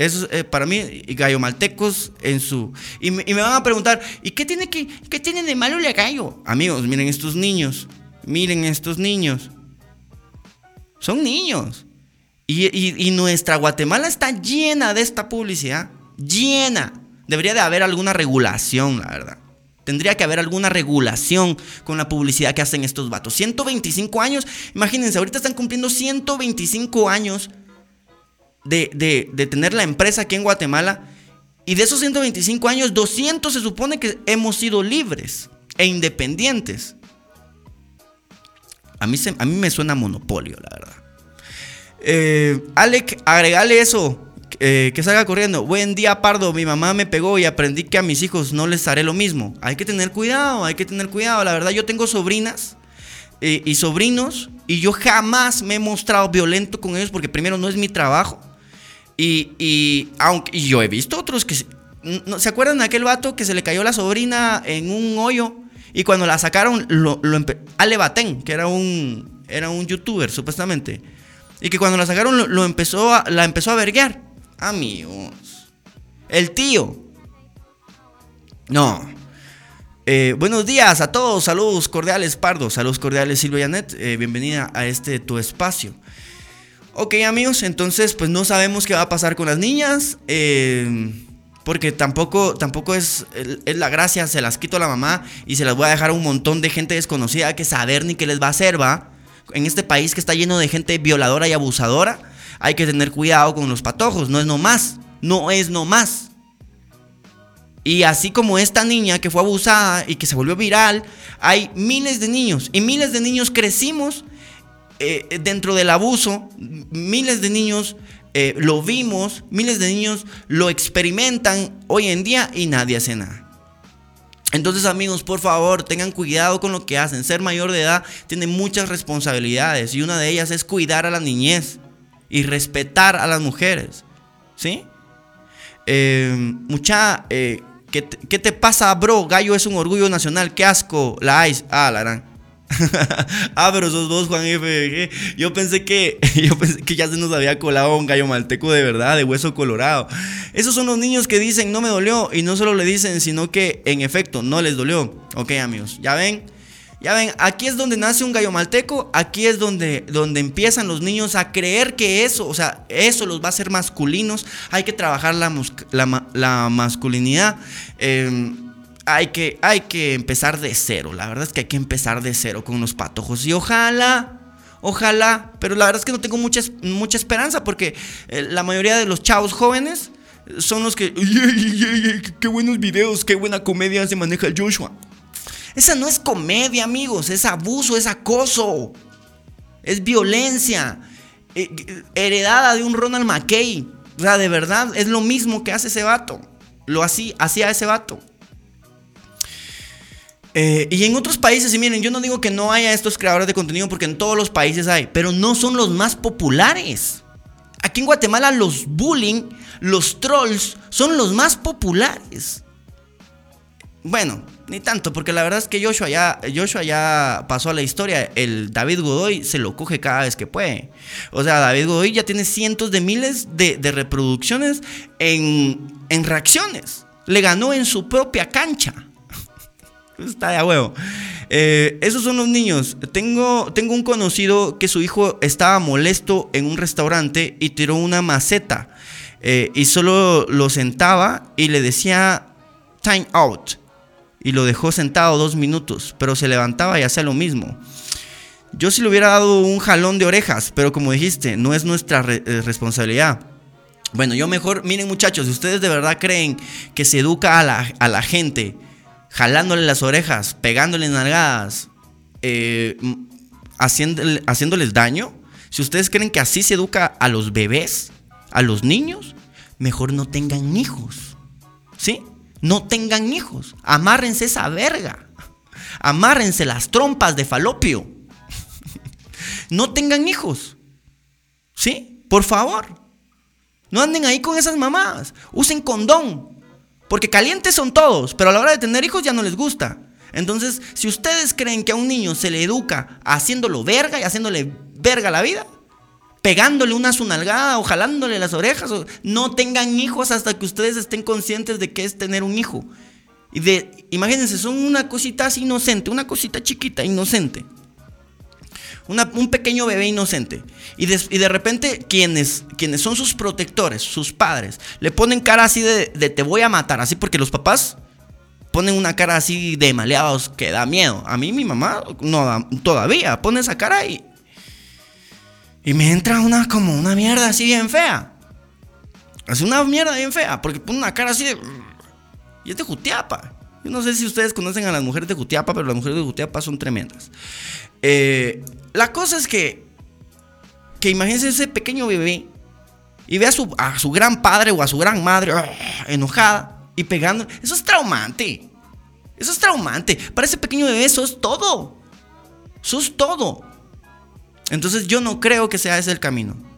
Eso eh, para mí, gallo maltecos en su... Y me, van a preguntar, ¿y qué tiene, que, qué tiene de malo el gallo? Amigos, miren estos niños. Miren estos niños. Son niños. Y, nuestra Guatemala está llena de esta publicidad. Llena. Debería de haber alguna regulación, la verdad. Tendría que haber alguna regulación con la publicidad que hacen estos vatos. 125 años. Imagínense, ahorita están cumpliendo 125 años de, tener la empresa aquí en Guatemala. Y de esos 125 años, 200 se supone que hemos sido libres e independientes. A mí, a mí me suena monopolio, la verdad. Eh, Alec, agregale eso. Eh, que salga corriendo. Buen día, Pardo. Mi mamá me pegó y aprendí que a mis hijos no les haré lo mismo. Hay que tener cuidado, hay que tener cuidado. La verdad, yo tengo sobrinas eh, y sobrinos y yo jamás me he mostrado violento con ellos porque primero no es mi trabajo. Y, aunque, yo he visto otros que... ¿Se acuerdan de aquel vato que se le cayó la sobrina en un hoyo? Y cuando la sacaron, lo, lo Ale Batén, que era un, era un youtuber, supuestamente. Y que cuando la sacaron, lo, empezó a, la empezó a verguear. Amigos. El tío. No. Eh, buenos días a todos. Saludos cordiales, Pardo. Saludos cordiales, Silvia Janet. Eh, bienvenida a este tu espacio. Ok amigos, entonces pues no sabemos qué va a pasar con las niñas. Eh, porque tampoco, tampoco es, es, la gracia, se las quito a la mamá y se las voy a dejar a un montón de gente desconocida que saber ni qué les va a hacer, va. En este país que está lleno de gente violadora y abusadora, hay que tener cuidado con los patojos, no es nomás, no es nomás. Y así como esta niña que fue abusada y que se volvió viral, hay miles de niños y miles de niños crecimos eh, dentro del abuso, miles de niños eh, lo vimos, miles de niños lo experimentan hoy en día y nadie hace nada. Entonces amigos, por favor, tengan cuidado con lo que hacen. Ser mayor de edad tiene muchas responsabilidades y una de ellas es cuidar a la niñez y respetar a las mujeres. ¿Sí? Eh, mucha... ¿qué, ¿qué, te pasa, bro? Gallo es un orgullo nacional. Qué asco. La ICE. Ah, la gran. ah, pero esos dos, Juan F. Yo pensé que yo pensé que ya se nos había colado un gallo malteco de verdad, de hueso colorado. Esos son los niños que dicen no me dolió y no solo le dicen, sino que en efecto no les dolió. Ok, amigos, ya ven. Ya ven, aquí es donde nace un gallo malteco, aquí es donde, donde empiezan los niños a creer que eso, o sea, eso los va a hacer masculinos. Hay que trabajar la, la, masculinidad. Eh, hay que, hay que empezar de cero. La verdad es que hay que empezar de cero con los patojos. Y ojalá, ojalá, pero la verdad es que no tengo mucha, mucha esperanza porque eh, la mayoría de los chavos jóvenes son los que... ¡Qué buenos videos! ¡Qué buena comedia se maneja Joshua! Esa no es comedia, amigos. Es abuso, es acoso. Es violencia. Eh, heredada de un Ronald McKay. O sea, de verdad, es lo mismo que hace ese vato. Lo hacía ese vato. Eh, y en otros países, y miren, yo no digo que no haya estos creadores de contenido porque en todos los países hay, pero no son los más populares. Aquí en Guatemala los bullying, los trolls son los más populares. Bueno, ni tanto, porque la verdad es que Joshua ya, Joshua ya pasó a la historia. El David Godoy se lo coge cada vez que puede. O sea, David Godoy ya tiene cientos de miles de, reproducciones en, en reacciones. Le ganó en su propia cancha. Está de huevo. Eh, esos son los niños. Tengo, tengo un conocido que su hijo estaba molesto en un restaurante y tiró una maceta. Eh, y solo lo sentaba y le decía time out. Y lo dejó sentado dos minutos, pero se levantaba y hacía lo mismo. Yo sí le hubiera dado un jalón de orejas, pero como dijiste, no es nuestra eh, responsabilidad. Bueno, yo mejor, miren muchachos, si ustedes de verdad creen que se educa a la, a la gente jalándole las orejas, pegándole nalgadas, eh, haciéndoles daño, si ustedes creen que así se educa a los bebés, a los niños, mejor no tengan hijos. ¿Sí? No tengan hijos. Amárrense esa verga. Amárrense las trompas de falopio. no tengan hijos. ¿Sí? Por favor. No anden ahí con esas mamás. Usen condón. Porque calientes son todos, pero a la hora de tener hijos ya no les gusta. Entonces, si ustedes creen que a un niño se le educa haciéndolo verga y haciéndole verga la vida, pegándole una sunalgada o jalándole las orejas, no tengan hijos hasta que ustedes estén conscientes de que es tener un hijo. Y de, imagínense, son una cosita así inocente, una cosita chiquita, inocente un pequeño bebé inocente. Y de, y de repente quienes, quienes son sus protectores, sus padres, le ponen cara así de, te voy a matar, así porque los papás ponen una cara así de maleados que da miedo. A mí mi mamá no todavía pone esa cara y... Y me entra una como una mierda así bien fea. Es una mierda bien fea, porque pone una cara así de... Y es de Jutiapa. Yo no sé si ustedes conocen a las mujeres de Jutiapa, pero las mujeres de Jutiapa son tremendas. Eh, la cosa es que, que imagínense ese pequeño bebé y ve a su, gran padre o a su gran madre ah, enojada y pegando. Eso es traumante. Eso es traumante. Para ese pequeño bebé eso es todo. Eso es todo. Entonces yo no creo que sea ese el camino.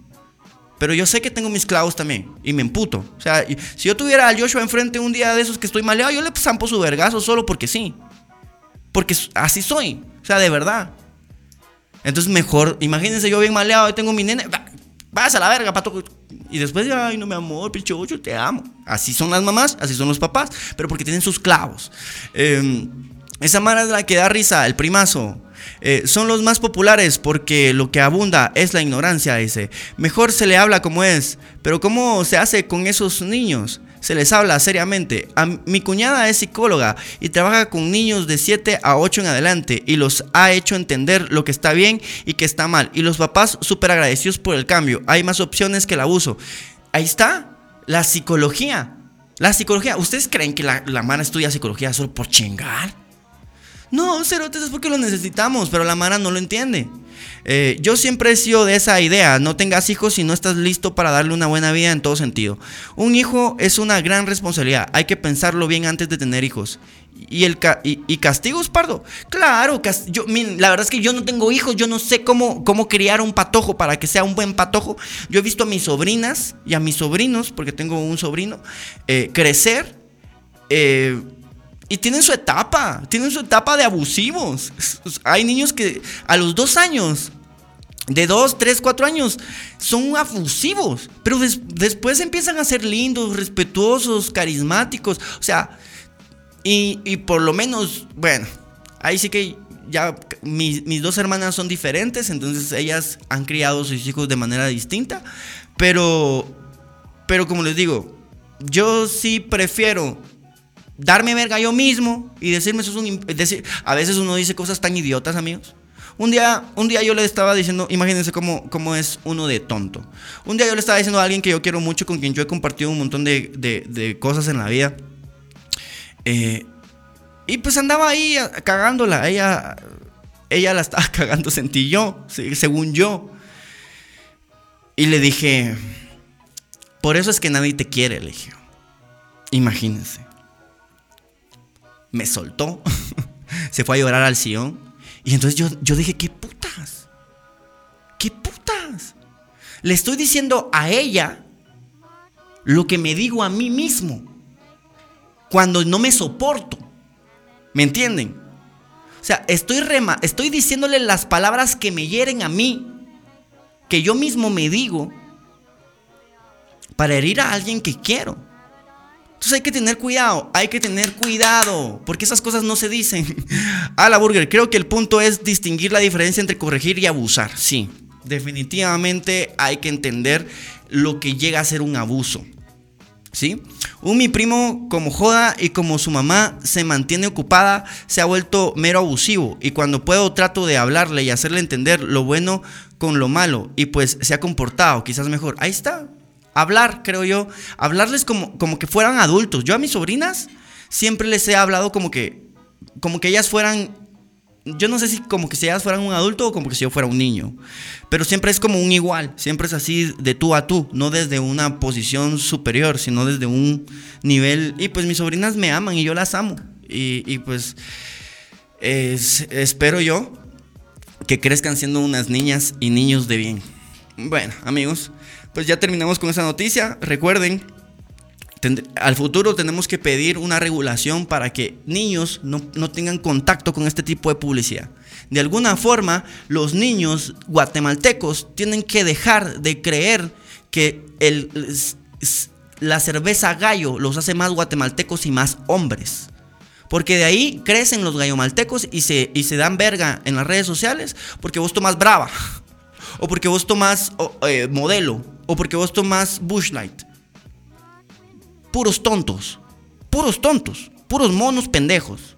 Pero yo sé que tengo mis clavos también. Y me emputo. O sea, si yo tuviera al Joshua enfrente un día de esos que estoy maleado, yo le zampo su vergazo solo porque sí. Porque así soy. O sea, de verdad. Entonces mejor, imagínense yo bien maleado y tengo mi nene, vas a la verga, pato. Y después, ay, no, mi amor, pichocho, te amo. Así son las mamás, así son los papás, pero porque tienen sus clavos. Em, esa mara es la que da risa, el primazo. Eh, son los más populares porque lo que abunda es la ignorancia, dice. Mejor se le habla como es, pero ¿cómo se hace con esos niños? se les habla seriamente. mi cuñada es psicóloga y trabaja con niños de 7 a 8 en adelante y los ha hecho entender lo que está bien y que está mal. Y los papás súper agradecidos por el cambio. Hay más opciones que el abuso. Ahí está, la psicología. La psicología. ¿Ustedes creen que la, la Mara estudia psicología solo por chingar? No, cerotes, es porque lo necesitamos, pero la Mara no lo entiende. Eh, yo siempre he sido de esa idea, no tengas hijos si no estás listo para darle una buena vida en todo sentido. Un hijo es una gran responsabilidad, hay que pensarlo bien antes de tener hijos. ¿Y, el y, castigos, Pardo? Claro, yo, la verdad es que yo no tengo hijos, yo no sé cómo, cómo criar un patojo para que sea un buen patojo. Yo he visto a mis sobrinas y a mis sobrinos, porque tengo un sobrino, eh, crecer. Eh, y tienen su etapa, tienen su etapa de abusivos. Hay niños que a los dos años, de dos, tres, cuatro años, son abusivos. Pero después empiezan a ser lindos, respetuosos, carismáticos. O sea, y, por lo menos, bueno, ahí sí que ya mis, mis, dos hermanas son diferentes, entonces ellas han criado a sus hijos de manera distinta. Pero, pero como les digo, yo sí prefiero darme verga yo mismo y decirme eso es un... A veces uno dice cosas tan idiotas, amigos. Un día, un día yo le estaba diciendo, imagínense cómo, cómo es uno de tonto. Un día yo le estaba diciendo a alguien que yo quiero mucho, con quien yo he compartido un montón de, de, cosas en la vida. Eh, y pues andaba ahí cagándola. Ella, ella la estaba cagando, sentí yo, según yo. Y le dije, por eso es que nadie te quiere, le dije. Imagínense me soltó, se fue a llorar al sillón. Y entonces yo, yo dije, ¿qué putas? ¿Qué putas? Le estoy diciendo a ella lo que me digo a mí mismo cuando no me soporto. ¿Me entienden? O sea, estoy, rema, estoy diciéndole las palabras que me hieren a mí, que yo mismo me digo, para herir a alguien que quiero. Entonces hay que tener cuidado, hay que tener cuidado, porque esas cosas no se dicen. A la burger, creo que el punto es distinguir la diferencia entre corregir y abusar. Sí, definitivamente hay que entender lo que llega a ser un abuso. ¿Sí? Un mi primo, como joda y como su mamá se mantiene ocupada, se ha vuelto mero abusivo. Y cuando puedo trato de hablarle y hacerle entender lo bueno con lo malo. Y pues se ha comportado quizás mejor. Ahí está, hablar, creo yo, hablarles como, como que fueran adultos. Yo a mis sobrinas siempre les he hablado como que, como que ellas fueran, yo no sé si como que si ellas fueran un adulto o como que si yo fuera un niño, pero siempre es como un igual, siempre es así de tú a tú, no desde una posición superior, sino desde un nivel, y pues mis sobrinas me aman y yo las amo, y, pues espero yo que crezcan siendo unas niñas y niños de bien. Bueno, amigos, pues ya terminamos con esa noticia. Recuerden, al futuro tenemos que pedir una regulación para que niños no, tengan contacto con este tipo de publicidad. De alguna forma, los niños guatemaltecos tienen que dejar de creer que el, la cerveza gallo los hace más guatemaltecos y más hombres. Porque de ahí crecen los gallomaltecos y se, y se dan verga en las redes sociales porque vos tomas brava. O porque vos tomás eh, modelo o porque vos tomás Bushlight. Puros tontos. Puros tontos. Puros monos pendejos.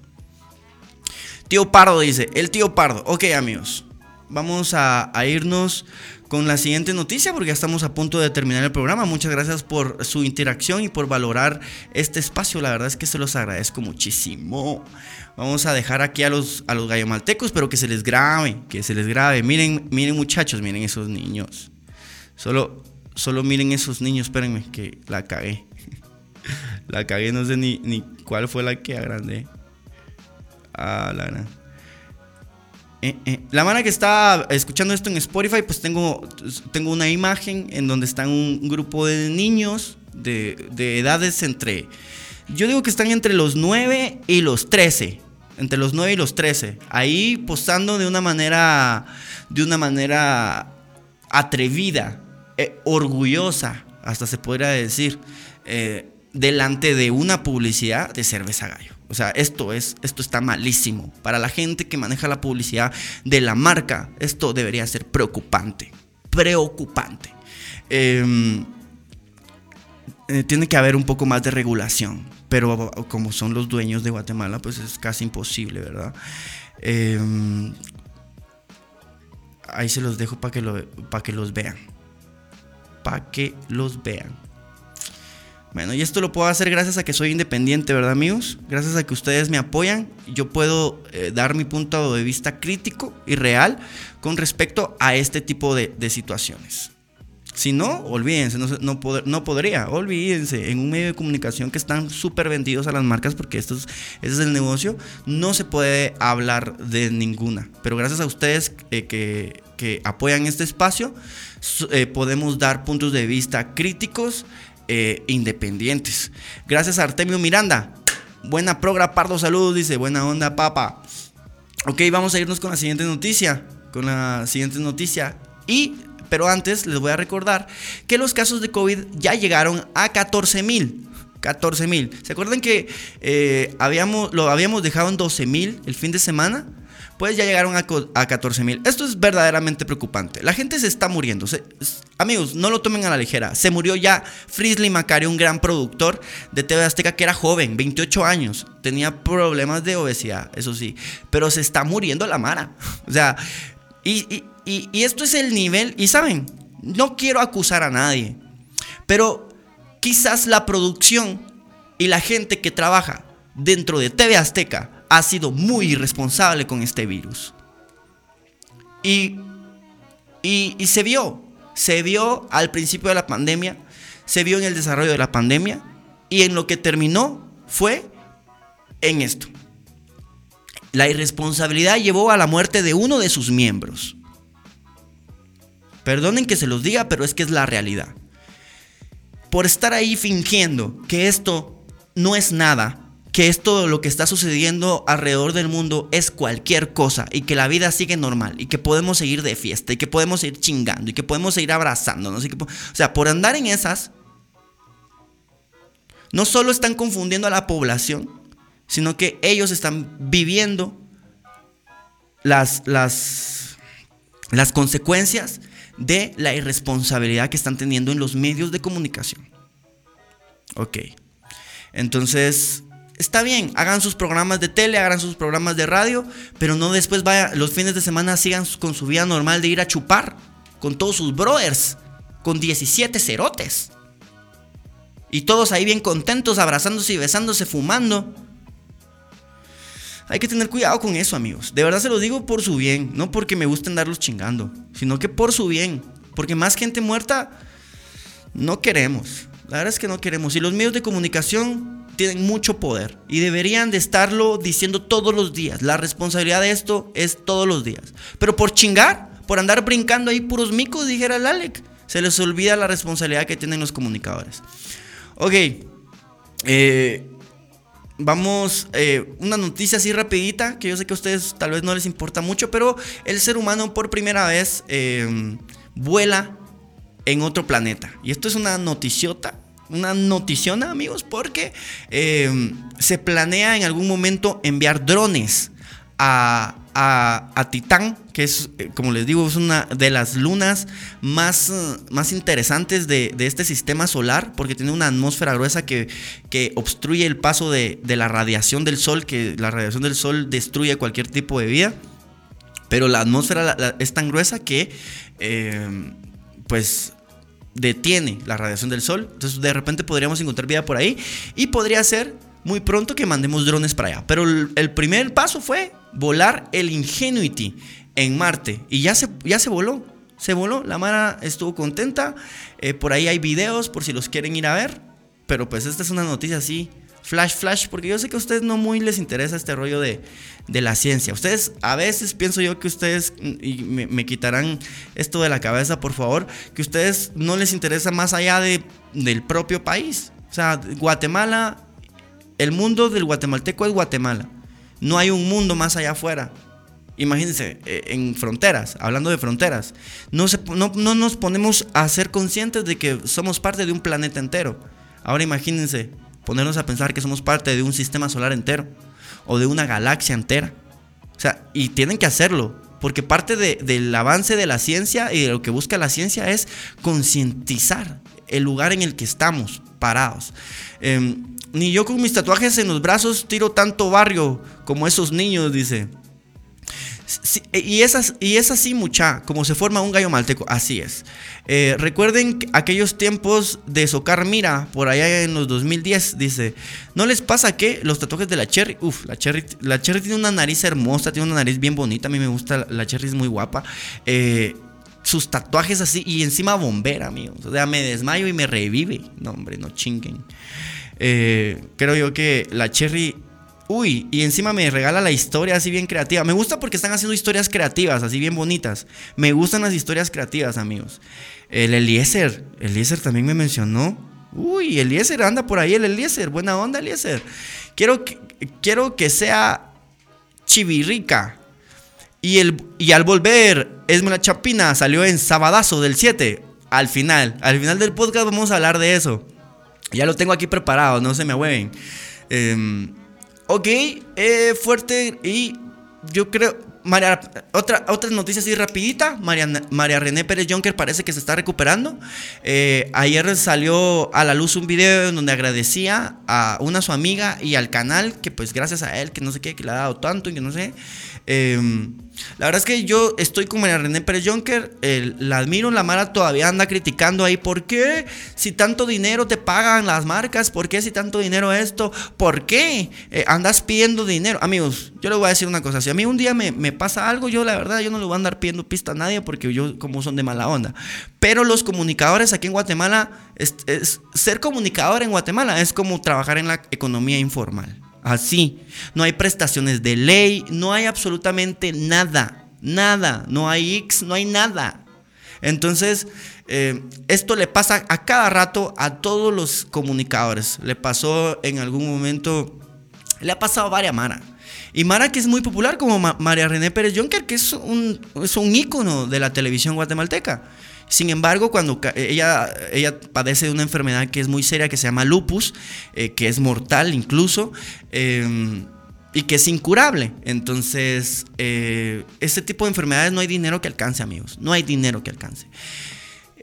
Tío Pardo dice, el tío Pardo. Ok amigos, vamos a, irnos con la siguiente noticia porque ya estamos a punto de terminar el programa. Muchas gracias por su interacción y por valorar este espacio. La verdad es que se los agradezco muchísimo. Vamos a dejar aquí a los, a los gallomaltecos, pero que se les grabe, que se les grabe. Miren, miren muchachos, miren esos niños. Solo Solo miren esos niños, espérenme, que la cagué. la cagué, no sé ni, ni cuál fue la que agrandé. Ah, la gran. Eh, eh. La mano que está escuchando esto en Spotify, pues tengo, tengo una imagen en donde están un grupo de niños de, de edades entre. Yo digo que están entre los 9 y los 13 entre los 9 y los 13, ahí posando de una manera de una manera atrevida, eh, orgullosa, hasta se podría decir, eh, delante de una publicidad de cerveza gallo. O sea, esto, es, esto está malísimo. Para la gente que maneja la publicidad de la marca, esto debería ser preocupante. Preocupante. Em, eh, tiene que haber un poco más de regulación. Pero como son los dueños de Guatemala, pues es casi imposible, ¿verdad? Em, ahí se los dejo para que, lo, para que los vean para que los vean. Bueno, y esto lo puedo hacer gracias a que soy independiente, ¿verdad amigos? Gracias a que ustedes me apoyan, yo puedo eh, dar mi punto de vista crítico y real con respecto a este tipo de, situaciones. Si no, olvídense, no, podría, olvídense, en un medio de comunicación que están súper vendidos a las marcas, porque esto es, ese es el negocio, no se puede hablar de ninguna. Pero gracias a ustedes eh, que, que apoyan este espacio, eh, podemos dar puntos de vista críticos e independientes. Gracias a Artemio Miranda. Buena progra, Pardo, saludos, dice. Buena onda, papa. Ok, vamos a irnos con la siguiente noticia. Con la siguiente noticia. Y, pero antes les voy a recordar que los casos de COVID ya llegaron a 14 mil. 14 mil. ¿Se acuerdan que eh, habíamos, lo habíamos dejado en 12 mil el fin de semana? Pues ya llegaron a, 14 mil. Esto es verdaderamente preocupante. La gente se está muriendo. amigos, no lo tomen a la ligera. Se murió ya Frisley Macario, un gran productor de TV Azteca que era joven, 28 años. Tenía problemas de obesidad, eso sí. Pero se está muriendo la Mara. O sea, y, y esto es el nivel. Y saben, no quiero acusar a nadie. Pero quizás la producción y la gente que trabaja dentro de TV Azteca ha sido muy irresponsable con este virus. Y, y, se vio, se vio al principio de la pandemia, se vio en el desarrollo de la pandemia y en lo que terminó fue en esto. La irresponsabilidad llevó a la muerte de uno de sus miembros. Perdonen que se los diga, pero es que es la realidad. Por estar ahí fingiendo que esto no es nada, que esto lo que está sucediendo alrededor del mundo es cualquier cosa y que la vida sigue normal y que podemos seguir de fiesta y que podemos seguir chingando y que podemos seguir abrazándonos. Y que, o sea, por andar en esas, no solo están confundiendo a la población, sino que ellos están viviendo las, las, las consecuencias de la irresponsabilidad que están teniendo en los medios de comunicación. Ok. Entonces, está bien, hagan sus programas de tele, hagan sus programas de radio, pero no después vaya, los fines de semana sigan con su vida normal de ir a chupar con todos sus brothers, con 17 cerotes. Y todos ahí bien contentos, abrazándose y besándose, fumando. Hay que tener cuidado con eso, amigos. De verdad se lo digo por su bien, no porque me guste andarlos chingando, sino que por su bien. Porque más gente muerta no queremos. La verdad es que no queremos. Y los medios de comunicación tienen mucho poder y deberían de estarlo diciendo todos los días. La responsabilidad de esto es todos los días. Pero por chingar, por andar brincando ahí puros micos, dijera el Alec, se les olvida la responsabilidad que tienen los comunicadores. Ok, eh, vamos, eh, una noticia así rapidita, que yo sé que a ustedes tal vez no les importa mucho, pero el ser humano por primera vez eh, vuela en otro planeta. Y esto es una noticiota, una noticiona, amigos, porque eh, se planea en algún momento enviar drones a, a, Titán, que es, eh, como les digo, es una de las lunas más, eh, más interesantes de, de, este sistema solar, porque tiene una atmósfera gruesa que, que obstruye el paso de, de, la radiación del Sol, que la radiación del Sol destruye cualquier tipo de vida. Pero la atmósfera es tan gruesa que, eh, pues, detiene la radiación del sol. Entonces de repente podríamos encontrar vida por ahí y podría ser muy pronto que mandemos drones para allá. Pero el, primer paso fue volar el Ingenuity en Marte y ya se, ya se voló. Se voló, la Mara estuvo contenta. Eh, por ahí hay videos por si los quieren ir a ver. Pero pues esta es una noticia así flash, flash, porque yo sé que a ustedes no muy les interesa este rollo de, la ciencia. Ustedes, a veces pienso yo que ustedes, y me, quitarán esto de la cabeza, por favor, que ustedes no les interesa más allá de, del propio país. O sea, Guatemala, el mundo del guatemalteco es Guatemala. No hay un mundo más allá afuera. Imagínense, eh, en fronteras, hablando de fronteras, no, no, no nos ponemos a ser conscientes de que somos parte de un planeta entero. Ahora imagínense, ponernos a pensar que somos parte de un sistema solar entero o de una galaxia entera. O sea, y tienen que hacerlo, porque parte del avance de la ciencia y de lo que busca la ciencia es concientizar el lugar en el que estamos parados. Em, ni yo con mis tatuajes en los brazos tiro tanto barrio como esos niños, dice. Eh, y, es, y es así, mucha, como se forma un gallo malteco, así es. Eh, recuerden aquellos tiempos de Socar Mira, por allá en los 2010, dice, ¿no les pasa que los tatuajes de la Cherry, uff, la Cherry, la Cherry tiene una nariz hermosa, tiene una nariz bien bonita, a mí me gusta, la Cherry es muy guapa. Eh, sus tatuajes así y encima bombera, amigos. O sea, me desmayo y me revive. No, hombre, no chinguen. creo yo que la Cherry Uy, y encima me regala la historia así bien creativa. Me gusta porque están haciendo historias creativas, así bien bonitas. Me gustan las historias creativas, amigos. El Eliezer, Eliezer también me mencionó. Uy, Eliezer anda por ahí, el Eliezer. Buena onda, Eliezer. Quiero que, quiero que sea chivirrica. Y, el, y al volver, Esmela Chapina salió en Sabadazo del 7. Al final, al final del podcast vamos a hablar de eso. Ya lo tengo aquí preparado, no se me hueven. Eh, Ok, eh, fuerte y yo creo, María, otra, otra noticia así rapidita, María, María René Pérez Jonker parece que se está recuperando. Eh, ayer salió a la luz un video donde agradecía a una su amiga y al canal, que pues gracias a él, que no sé qué, que le ha dado tanto y que no sé. Eh, la verdad es que yo estoy con María René Pérez Jonker, la admiro, la Mara todavía anda criticando ahí, ¿por qué si tanto dinero te pagan las marcas? ¿Por qué si tanto dinero esto? ¿Por qué eh, andas pidiendo dinero? Amigos, yo les voy a decir una cosa, si a mí un día me, pasa algo, yo la verdad, yo no le voy a andar pidiendo pista a nadie porque yo como son de mala onda. Pero los comunicadores aquí en Guatemala, ser comunicador en Guatemala es como trabajar en la economía informal. Así. No hay prestaciones de ley, no hay absolutamente nada. Nada. No hay X, no hay nada. Entonces, eh, esto le pasa a cada rato a todos los comunicadores. Le pasó en algún momento, le ha pasado a varias Mara. Y Mara que es muy popular como María René Pérez Juncker, que es un, es un ícono de la televisión guatemalteca. Sin embargo, cuando ella, ella padece de una enfermedad que es muy seria, que se llama lupus, eh, que es mortal incluso, em, y que es incurable. Entonces, eh, este tipo de enfermedades no hay dinero que alcance, amigos. No hay dinero que alcance.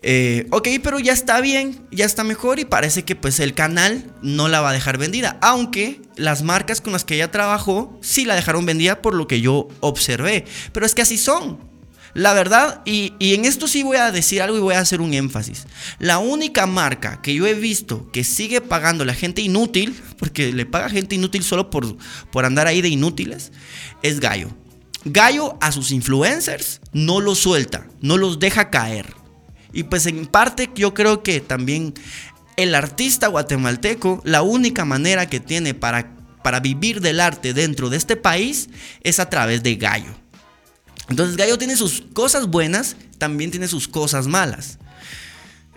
Eh, ok, pero ya está bien, ya está mejor y parece que pues el canal no la va a dejar vendida. Aunque las marcas con las que ella trabajó sí la dejaron vendida por lo que yo observé. Pero es que así son. La verdad, y, en esto sí voy a decir algo y voy a hacer un énfasis. La única marca que yo he visto que sigue pagando a la gente inútil, porque le paga gente inútil solo por, por andar ahí de inútiles, es Gallo. Gallo a sus influencers no los suelta, no los deja caer. Y pues en parte yo creo que también el artista guatemalteco, la única manera que tiene para, para vivir del arte dentro de este país es a través de Gallo. Entonces Gallo tiene sus cosas buenas, también tiene sus cosas malas.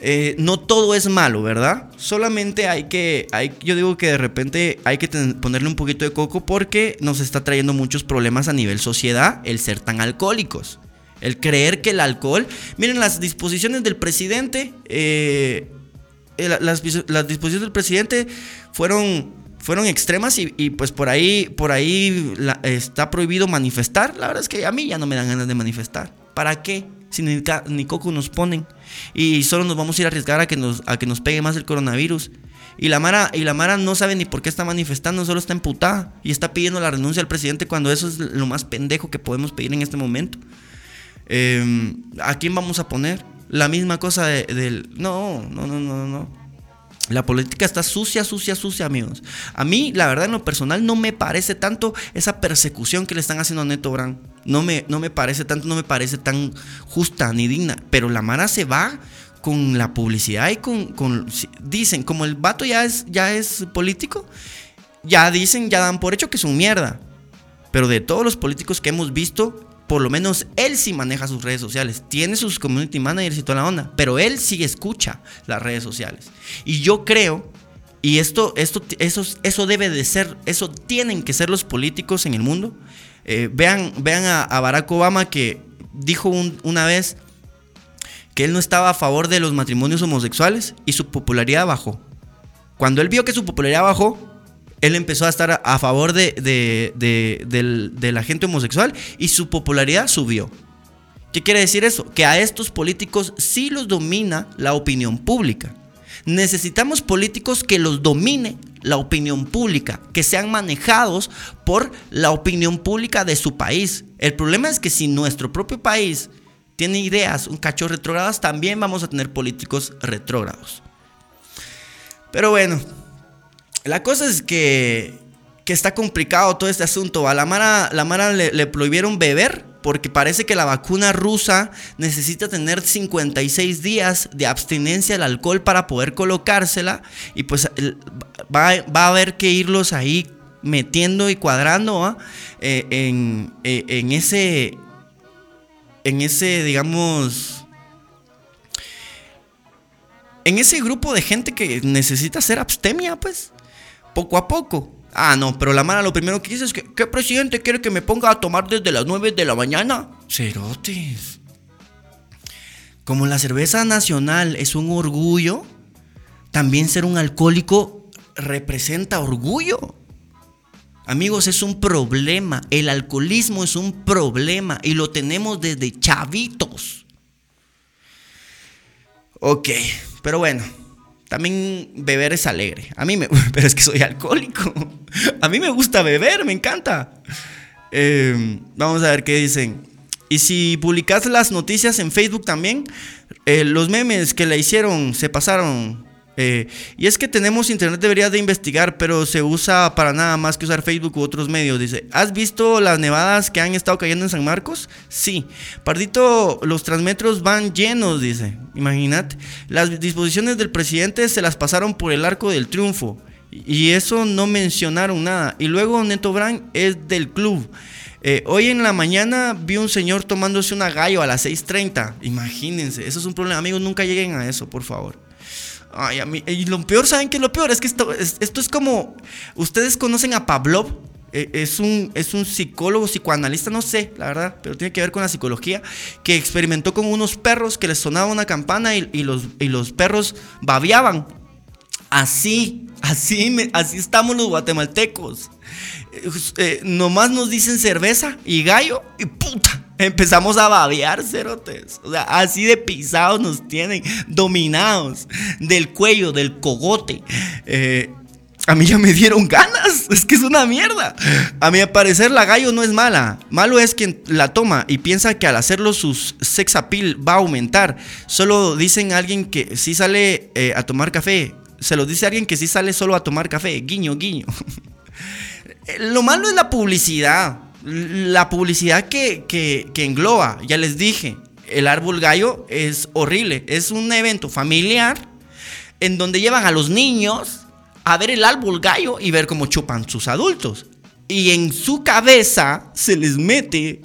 Eh, no todo es malo, ¿verdad? Solamente hay que, yo digo que de repente hay que ponerle un poquito de coco porque nos está trayendo muchos problemas a nivel sociedad el ser tan alcohólicos. El creer que el alcohol. Miren, las disposiciones del presidente. Eh, eh, las, disposiciones del presidente fueron, fueron extremas y, pues por ahí, por ahí está prohibido manifestar. La verdad es que a mí ya no me dan ganas de manifestar. ¿Para qué? Si ni, coco nos ponen. Y solo nos vamos a ir a arriesgar a que nos, a que nos pegue más el coronavirus. Y la, Mara, y la Mara no sabe ni por qué está manifestando, solo está emputada. Y está pidiendo la renuncia al presidente cuando eso es lo más pendejo que podemos pedir en este momento. Em, ¿A quién vamos a poner? La misma cosa del... No, no, no, no, no. La política está sucia, sucia, sucia, amigos. A mí, la verdad, en lo personal, no me parece tanto esa persecución que le están haciendo a Neto Brand. No me, no me parece tanto, no me parece tan justa ni digna. Pero la Mara se va con la publicidad y con, dicen, como el vato ya es, ya es político, ya dicen, ya dan por hecho que es un mierda. Pero de todos los políticos que hemos visto, por lo menos él sí maneja sus redes sociales, tiene sus community managers y toda la onda, pero él sí escucha las redes sociales. Y yo creo, y esto, esto, eso, eso debe de ser, eso tienen que ser los políticos en el mundo. Eh, vean, vean a, Barack Obama que dijo una vez que él no estaba a favor de los matrimonios homosexuales y su popularidad bajó. Cuando él vio que su popularidad bajó, él empezó a estar a favor de, la gente homosexual y su popularidad subió. ¿Qué quiere decir eso? Que a estos políticos sí los domina la opinión pública. Necesitamos políticos que los domine la opinión pública, que sean manejados por la opinión pública de su país. El problema es que si nuestro propio país tiene ideas un cacho retrógradas, también vamos a tener políticos retrógrados. Pero bueno, la cosa es que, que está complicado todo este asunto. A la Mara, la Mara le, prohibieron beber porque parece que la vacuna rusa necesita tener 56 días de abstinencia al alcohol para poder colocársela y pues va, a haber que irlos ahí metiendo y cuadrando eh, en, eh, en, ese, en ese, digamos, en ese grupo de gente que necesita hacer abstemia, pues poco a poco. Ah, no, pero la mala lo primero que dice es que, ¿qué presidente quiere que me ponga a tomar desde las 9 de la mañana? Cerotes. Como la cerveza nacional es un orgullo, también ser un alcohólico representa orgullo. Amigos, es un problema. El alcoholismo es un problema y lo tenemos desde chavitos. Ok, pero bueno, también beber es alegre. A mí me. Pero es que soy alcohólico. A mí me gusta beber, me encanta. Em, vamos a ver qué dicen. Y si publicas las noticias en Facebook también, eh, los memes que le hicieron se pasaron. Eh, y es que tenemos internet, debería de investigar, pero se usa para nada más que usar Facebook u otros medios. Dice, ¿has visto las nevadas que han estado cayendo en San Marcos? Sí. Pardito, los transmetros van llenos, dice. Imagínate. Las disposiciones del presidente se las pasaron por el arco del triunfo. Y eso no mencionaron nada. Y luego Neto Brand es del club. Eh, hoy en la mañana vi un señor tomándose una gallo a las 6.30. Imagínense, eso es un problema. Amigos, nunca lleguen a eso, por favor. Y lo peor, ¿saben qué? Lo peor es que esto, es como. Ustedes conocen a Pavlov, eh, es un, es un psicólogo, psicoanalista, no sé, la verdad, pero tiene que ver con la psicología, que experimentó con unos perros que les sonaba una campana y, los, y los perros babeaban. Así, así, así estamos los guatemaltecos. Eh, nomás nos dicen cerveza y gallo y puta. Empezamos a babear, cerotes. O sea, así de pisados nos tienen, dominados del cuello, del cogote. Eh, a mí ya me dieron ganas. Es que es una mierda. A mi parecer, la gallo no es mala. Malo es quien la toma y piensa que al hacerlo su sex appeal va a aumentar. Solo dicen a alguien que sí sale eh, a tomar café. Se lo dice a alguien que sí sale solo a tomar café. Guiño, guiño. Lo malo es la publicidad. La publicidad que, que, engloba. Ya les dije. El árbol gallo es horrible. Es un evento familiar en donde llevan a los niños a ver el árbol gallo y ver cómo chupan sus adultos. Y en su cabeza se les mete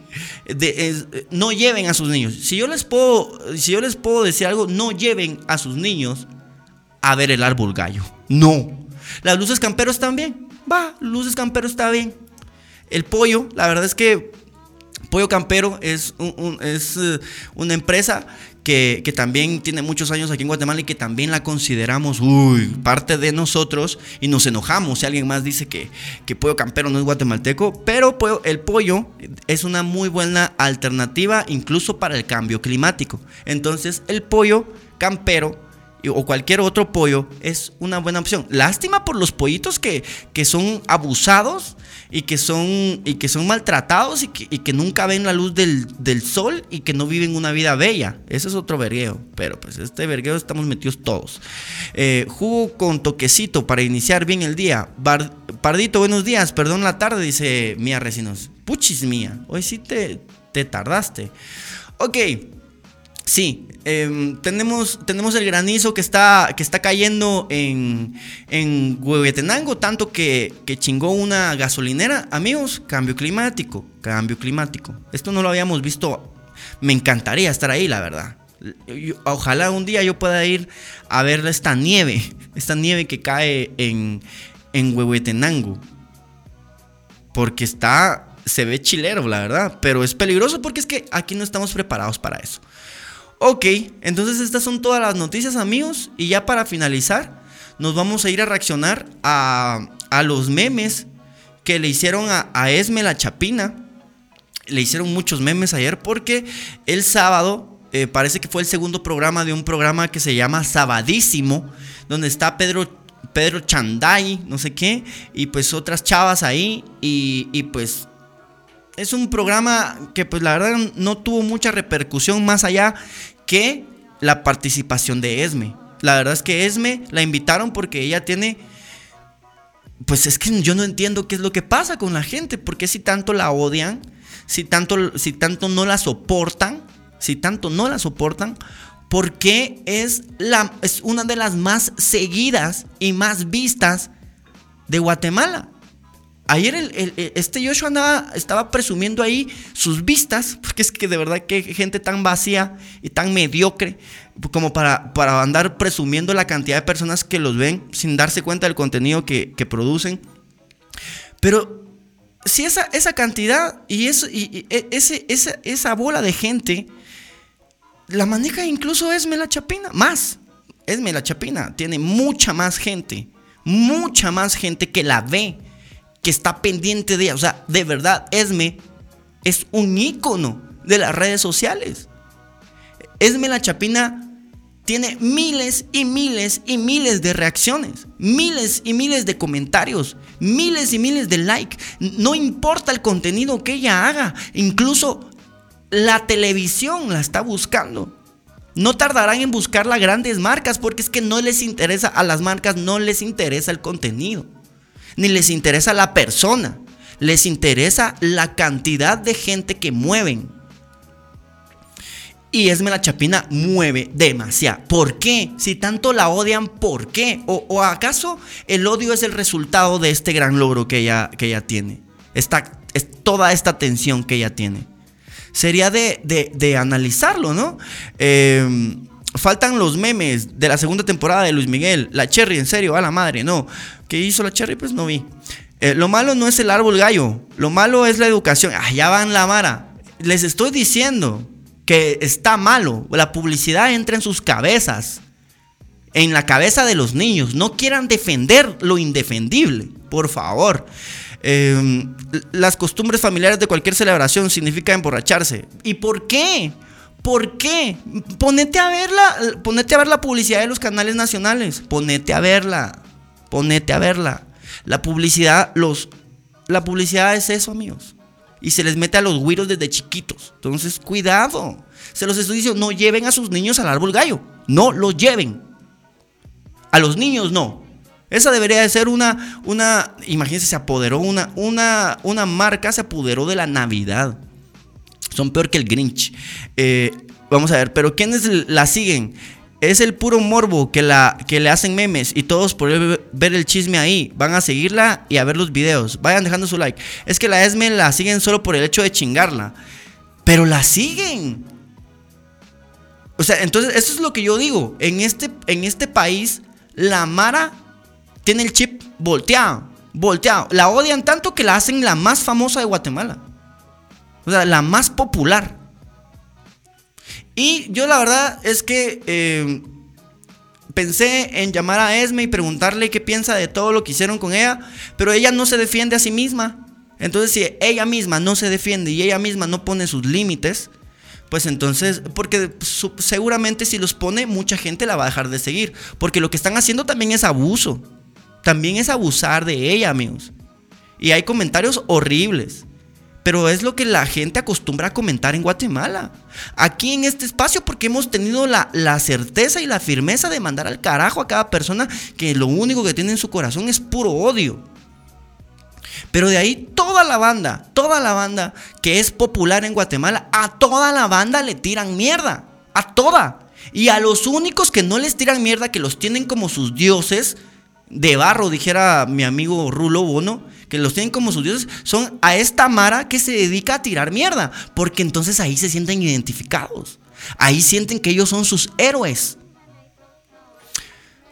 no lleven a sus niños. Si yo les puedo si yo les puedo decir algo, no lleven a sus niños a ver el árbol gallo. No. Las luces camperos también. Va, luces campero está bien. El pollo, la verdad es que Pollo Campero es, eh, una empresa que, también tiene muchos años aquí en Guatemala y que también la consideramos, parte de nosotros y nos enojamos si alguien más dice que pollo campero no es guatemalteco, pero el pollo es una muy buena alternativa incluso para el cambio climático. Entonces el pollo campero o cualquier otro pollo es una buena opción. Lástima por los pollitos que, que son abusados y que son, y que son maltratados y que, nunca ven la luz del, sol y que no viven una vida bella. Ese es otro vergueo. Pero pues este vergueo estamos metidos todos. Eh, jugo con toquecito para iniciar bien el día. Pardito, buenos días. Perdón la tarde, dice Mía Recinos. Puchis mía. Hoy sí te, te tardaste. Ok. Sí, em, tenemos, tenemos el granizo que está, que está cayendo en, en Huehuetenango, tanto que, chingó una gasolinera. Amigos, cambio climático, cambio climático. Esto no lo habíamos visto. Me encantaría estar ahí, la verdad. ojalá un día yo pueda ir a ver esta nieve, esta nieve que cae en, en Huehuetenango. Porque está, se ve chilero, la verdad. Pero es peligroso porque es que aquí no estamos preparados para eso. Ok, entonces estas son todas las noticias amigos y ya para finalizar nos vamos a ir a reaccionar a, los memes que le hicieron a, Esme la Chapina. Le hicieron muchos memes ayer porque el sábado eh, parece que fue el segundo programa de un programa que se llama Sabadísimo, donde está Pedro, Pedro Chanday, no sé qué, y pues otras chavas ahí, y, y pues es un programa que pues la verdad no tuvo mucha repercusión más allá que la participación de Esme. La verdad es que Esme la invitaron porque ella tiene... Pues es que yo no entiendo qué es lo que pasa con la gente, porque si tanto la odian, si tanto, si tanto no la soportan, si tanto no la soportan, porque es, la, es una de las más seguidas y más vistas de Guatemala. Ayer este Joshua andaba, estaba presumiendo ahí sus vistas, porque es que de verdad que gente tan vacía y tan mediocre como para, para andar presumiendo la cantidad de personas que los ven sin darse cuenta del contenido que, producen. Pero si esa, esa cantidad y, eso, y, e, ese, esa, esa bola de gente la maneja incluso Esme la Chapina, más. Esme la Chapina tiene mucha más gente, mucha más gente que la ve que está pendiente de ella. O sea, de verdad, Esme es un ícono de las redes sociales. Esme la Chapina tiene miles y miles y miles de reacciones, miles y miles de comentarios, miles y miles de likes. No importa el contenido que ella haga, incluso la televisión la está buscando. No tardarán en buscar las grandes marcas porque es que no les interesa, a las marcas no les interesa el contenido ni les interesa la persona, les interesa la cantidad de gente que mueven. Y Esme la Chapina mueve demasiado. ¿Por qué? Si tanto la odian, ¿por qué? ¿O, acaso el odio es el resultado de este gran logro que ella, que ella tiene? Toda esta tensión que ella tiene. Sería de, de, analizarlo, ¿no? Eh, faltan los memes de la segunda temporada de Luis Miguel. La Cherry, en serio, a la madre, no. ¿Qué hizo la Cherry? Pues no vi. Eh, lo malo no es el árbol gallo, lo malo es la educación. Allá van la mara. Les estoy diciendo que está malo. La publicidad entra en sus cabezas, en la cabeza de los niños. No quieran defender lo indefendible, por favor. Em, las costumbres familiares de cualquier celebración significa emborracharse. ¿Y por qué? ¿Por qué? Ponete a verla, ponete a ver la publicidad de los canales nacionales. Ponete a verla. Ponete a verla. La publicidad, los, la publicidad es eso, amigos. Y se les mete a los güiros desde chiquitos. Entonces, cuidado. Se los estoy diciendo, no lleven a sus niños al árbol gallo. No los lleven. A los niños no. Esa debería de ser una, una, imagínense, se apoderó una, una, una marca, se apoderó de la Navidad. Son peor que el Grinch. Eh, vamos a ver, pero ¿quiénes la siguen? Es el puro morbo que, la, que le hacen memes y todos por ver el chisme ahí van a seguirla y a ver los videos. Vayan dejando su like. Es que la ESME la siguen solo por el hecho de chingarla. Pero la siguen. O sea, entonces eso es lo que yo digo. En este, en este país, la Mara tiene el chip volteado. Volteado. La odian tanto que la hacen la más famosa de Guatemala. O sea, la más popular. Y yo la verdad es que eh, pensé en llamar a Esme y preguntarle qué piensa de todo lo que hicieron con ella, pero ella no se defiende a sí misma. Entonces, si ella misma no se defiende y ella misma no pone sus límites, pues entonces, porque seguramente si los pone, mucha gente la va a dejar de seguir. Porque lo que están haciendo también es abuso. También es abusar de ella, amigos. Y hay comentarios horribles. Pero es lo que la gente acostumbra a comentar en Guatemala. Aquí en este espacio, porque hemos tenido la, certeza y la firmeza de mandar al carajo a cada persona que lo único que tiene en su corazón es puro odio. Pero de ahí toda la banda, toda la banda que es popular en Guatemala, a toda la banda le tiran mierda. A toda. Y a los únicos que no les tiran mierda, que los tienen como sus dioses, de barro, dijera mi amigo Rulo Bono, que los tienen como sus dioses, son a esta Mara que se dedica a tirar mierda, porque entonces ahí se sienten identificados. Ahí sienten que ellos son sus héroes.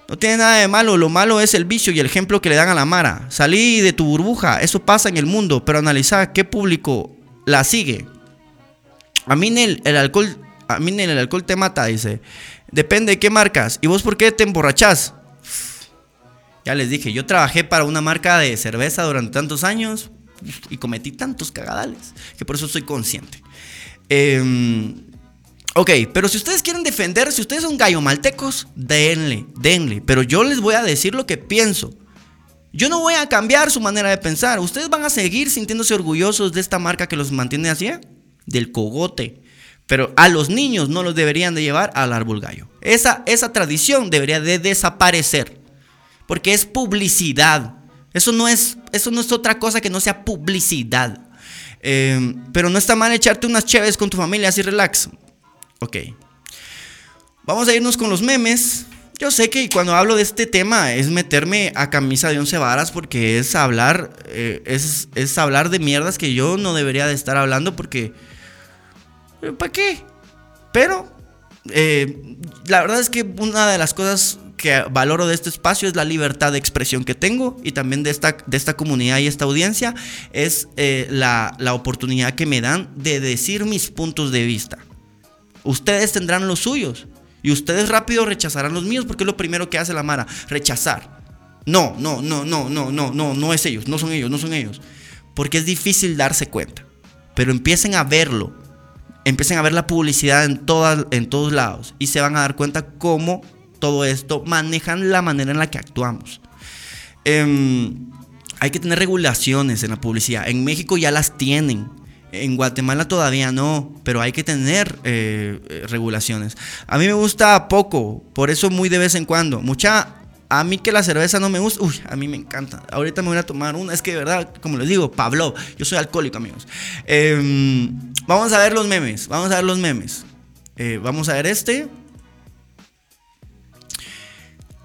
No tiene nada de malo, lo malo es el vicio y el ejemplo que le dan a la Mara. Salí de tu burbuja, eso pasa en el mundo, pero analiza qué público la sigue. A mí el, el alcohol, a mí el alcohol te mata, dice. Depende de qué marcas. ¿Y vos por qué te emborrachás? Ya les dije, yo trabajé para una marca de cerveza durante tantos años y cometí tantos cagadales que por eso soy consciente. Em, ok, pero si ustedes quieren defender, si ustedes son gallo maltecos, denle, denle. Pero yo les voy a decir lo que pienso. Yo no voy a cambiar su manera de pensar. Ustedes van a seguir sintiéndose orgullosos de esta marca que los mantiene así, ¿eh? del cogote. Pero a los niños no los deberían de llevar al árbol gallo. Esa, esa tradición debería de desaparecer porque es publicidad. Eso no es, eso no es otra cosa que no sea publicidad. Em, pero no está mal echarte unas chéves con tu familia, así relax. Ok. Vamos a irnos con los memes. Yo sé que cuando hablo de este tema es meterme a camisa de once varas porque es hablar, eh, es, es, hablar de mierdas que yo no debería de estar hablando porque... ¿Para qué? Pero eh, la verdad es que una de las cosas que valoro de este espacio es la libertad de expresión que tengo y también de esta, de esta comunidad y esta audiencia es eh, la, la oportunidad que me dan de decir mis puntos de vista. Ustedes tendrán los suyos y ustedes rápido rechazarán los míos porque es lo primero que hace la Mara, rechazar. No, no, no, no, no, no, no, no es ellos, no son ellos, no son ellos. Porque es difícil darse cuenta. Pero empiecen a verlo. Empiecen a ver la publicidad en, todas, en todos lados y se van a dar cuenta cómo todo esto manejan la manera en la que actuamos. Em, hay que tener regulaciones en la publicidad. En México ya las tienen. En Guatemala todavía no, pero hay que tener eh, eh, regulaciones. A mí me gusta poco, por eso muy de vez en cuando. Mucha, a mí que la cerveza no me gusta, uy, a mí me encanta. Ahorita me voy a tomar una, es que de verdad, como les digo, Pablo, yo soy alcohólico, amigos. Em, vamos a ver los memes, vamos a ver los memes. Eh, vamos a ver este.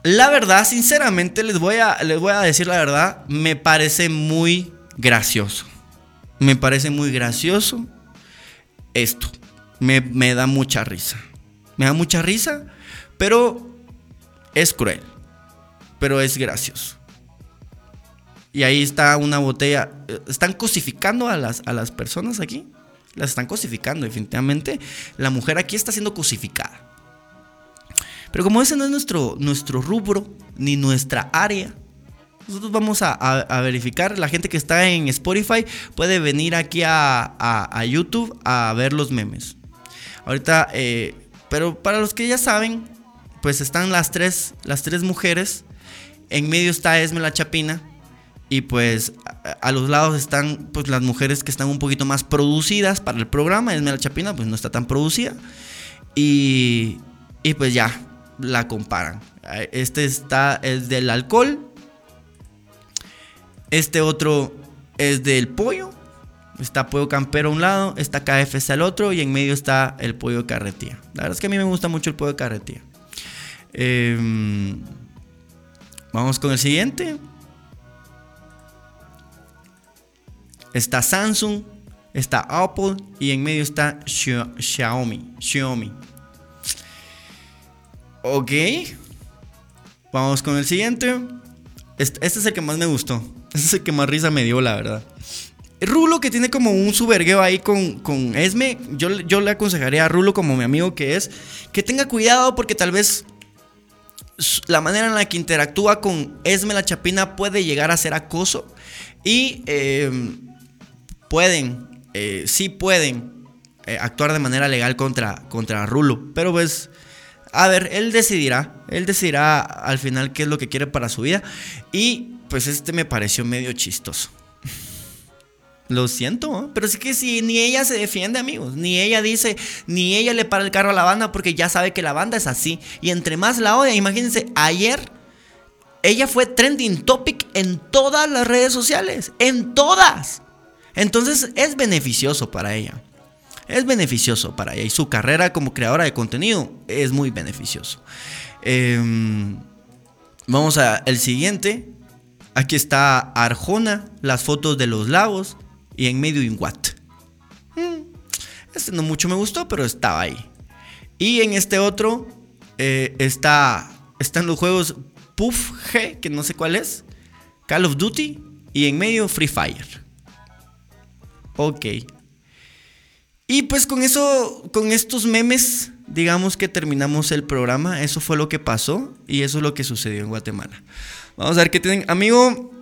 La verdad, sinceramente, les voy, a, les voy a decir la verdad, me parece muy gracioso. Me parece muy gracioso esto. Me, me da mucha risa. Me da mucha risa, pero es cruel. Pero es gracioso. Y ahí está una botella. Están cosificando a las, a las personas aquí. Las están cosificando, definitivamente. La mujer aquí está siendo cosificada. Pero como ese no es nuestro, nuestro rubro, ni nuestra área, nosotros vamos a, verificar. La gente que está en Spotify puede venir aquí a, YouTube a ver los memes. Ahorita, eh, pero para los que ya saben, pues están las tres, las tres mujeres. En medio está Esme la Chapina. Y pues a, los lados están pues las mujeres que están un poquito más producidas para el programa. Esme la Chapina pues no está tan producida. Y, y pues ya, la comparan. Este está, es del alcohol este otro es del pollo. Está pollo campero a un lado, está KFC al otro y en medio está el pollo de carretilla. La verdad es que a mí me gusta mucho el pollo de carretilla. Em, vamos con el siguiente. Está Samsung, está Apple y en medio está Xiaomi. Xiaomi. Ok. Vamos con el siguiente. Este, este es el que más me gustó. Ese es el que más risa me dio, la verdad. Rulo que tiene como un subergueo ahí con, con Esme, yo, yo le aconsejaría a Rulo como mi amigo que es, que tenga cuidado porque tal vez la manera en la que interactúa con Esme la Chapina puede llegar a ser acoso y em, pueden, eh, sí pueden eh, actuar de manera legal contra, contra Rulo, pero pues... A ver, él decidirá, él decidirá al final qué es lo que quiere para su vida. Y pues este me pareció medio chistoso. Lo siento, pero es que si ni ella se defiende, amigos, ni ella dice, ni ella le para el carro a la banda porque ya sabe que la banda es así. Y entre más la odia, imagínense, ayer ella fue trending topic en todas las redes sociales, en todas. Entonces es beneficioso para ella. Es beneficioso para ella y su carrera como creadora de contenido es muy beneficioso. Em, vamos al siguiente. Aquí está Arjona, las fotos de los lagos y en medio Inguat. Hmm, este no mucho me gustó, pero estaba ahí. Y en este otro eh, está, están los juegos Puff G, que no sé cuál es, Call of Duty y en medio Free Fire. Ok. Y pues con eso, con estos memes, digamos que terminamos el programa. Eso fue lo que pasó y eso es lo que sucedió en Guatemala. Vamos a ver qué tienen. Amigo,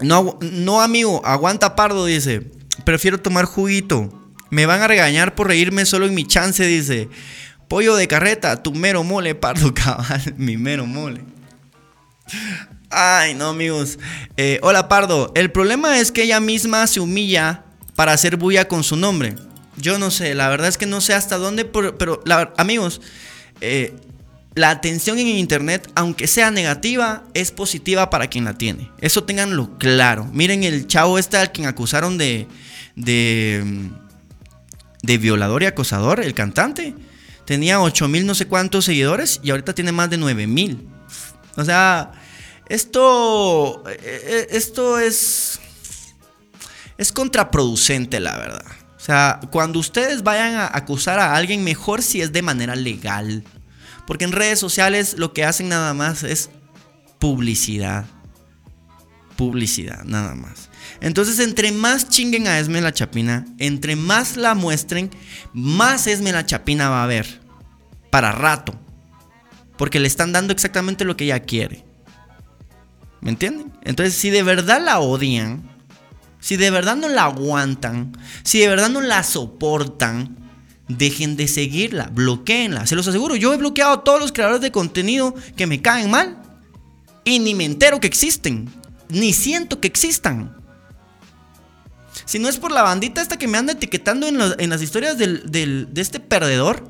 no, no amigo, aguanta pardo, dice. Prefiero tomar juguito. Me van a regañar por reírme solo en mi chance, dice. Pollo de carreta, tu mero mole, pardo cabal, mi mero mole. Ay, no, amigos. Eh, hola, Pardo. El problema es que ella misma se humilla para hacer bulla con su nombre. Yo no sé, la verdad es que no sé hasta dónde, pero, amigos, eh, la atención en internet, aunque sea negativa, es positiva para quien la tiene. Eso tenganlo claro. Miren el chavo este al quien acusaron de, de, de violador y acosador, el cantante. Tenía 8 mil no sé cuántos seguidores y ahorita tiene más de 9 mil. O sea, esto, eh, eh, esto es, es contraproducente, la verdad. O sea, cuando ustedes vayan a acusar a alguien, mejor si es de manera legal. Porque en redes sociales lo que hacen nada más es publicidad. Publicidad, nada más. Entonces, entre más chinguen a Esme la Chapina, entre más la muestren, más Esme la Chapina va a haber. Para rato. Porque le están dando exactamente lo que ella quiere. ¿Me entienden? Entonces, si de verdad la odian, si de verdad no la aguantan, si de verdad no la soportan, dejen de seguirla, bloqueenla, se los aseguro. Yo he bloqueado a todos los creadores de contenido que me caen mal y ni me entero que existen, ni siento que existan. Si no es por la bandita esta que me anda etiquetando en, las historias de este perdedor,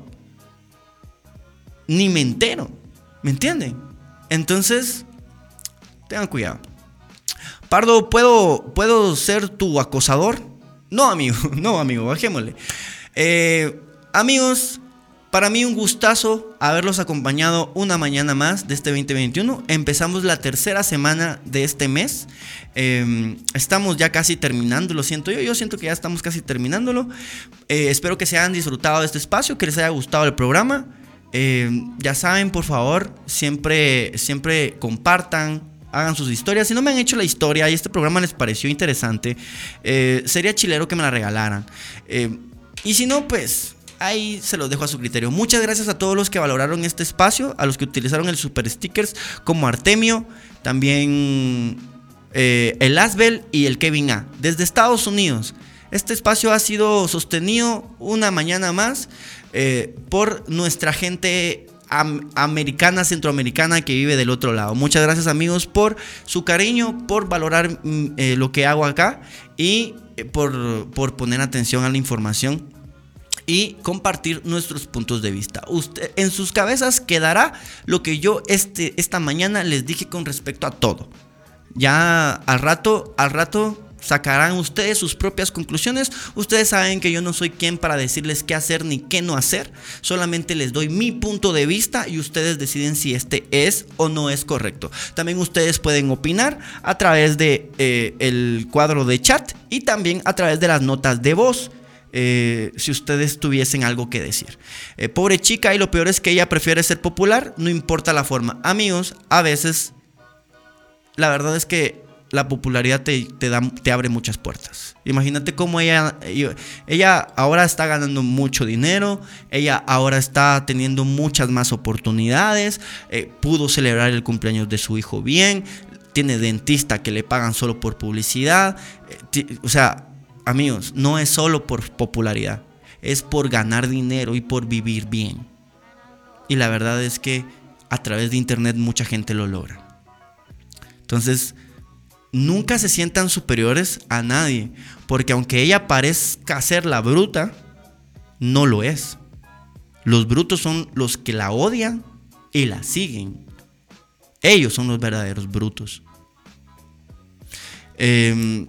ni me entero. ¿Me entienden? Entonces, tengan cuidado. Pardo, ¿puedo, ¿puedo ser tu acosador? No, amigo, no, amigo, bajémosle. Eh, amigos, para mí un gustazo haberlos acompañado una mañana más de este 2021. Empezamos la tercera semana de este mes. Em, estamos ya casi terminando, lo siento yo, yo siento que ya estamos casi terminándolo. Eh, espero que se hayan disfrutado de este espacio, que les haya gustado el programa. Em, ya saben, por favor, siempre, siempre compartan, hagan sus historias. Si no me han hecho la historia y este programa les pareció interesante, eh, sería chilero que me la regalaran. Eh, y si no, pues ahí se los dejo a su criterio. Muchas gracias a todos los que valoraron este espacio, a los que utilizaron el super stickers como Artemio, también eh, el Asbel y el Kevin A. Desde Estados Unidos. Este espacio ha sido sostenido una mañana más por nuestra gente americana, centroamericana que vive del otro lado. Muchas gracias amigos por su cariño, por valorar mm, eh, lo que hago acá y eh, por, por, poner atención a la información y compartir nuestros puntos de vista. Usted, en sus cabezas quedará lo que yo este, esta mañana les dije con respecto a todo. Ya al rato, al rato sacarán ustedes sus propias conclusiones. Ustedes saben que yo no soy quien para decirles qué hacer ni qué no hacer. Solamente les doy mi punto de vista y ustedes deciden si este es o no es correcto. También ustedes pueden opinar a través de eh, el cuadro de chat y también a través de las notas de voz. Eh, si ustedes tuviesen algo que decir. Eh, pobre chica, y lo peor es que ella prefiere ser popular, no importa la forma. Amigos, a veces la verdad es que la popularidad te, da, te abre muchas puertas. Imagínate cómo ella, ella ahora está ganando mucho dinero, ella ahora está teniendo muchas más oportunidades, eh, pudo celebrar el cumpleaños de su hijo bien, tiene dentista que le pagan solo por publicidad. Eh, o sea, amigos, no es solo por popularidad, es por ganar dinero y por vivir bien. Y la verdad es que a través de internet mucha gente lo logra. Entonces, nunca se sientan superiores a nadie, porque aunque ella parezca ser la bruta, no lo es. Los brutos son los que la odian y la siguen. Ellos son los verdaderos brutos. Em,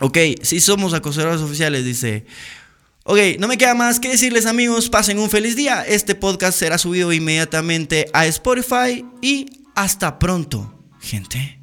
ok, si somos acosadores oficiales, dice. Ok, no me queda más que decirles amigos, pasen un feliz día. Este podcast será subido inmediatamente a Spotify y hasta pronto, gente.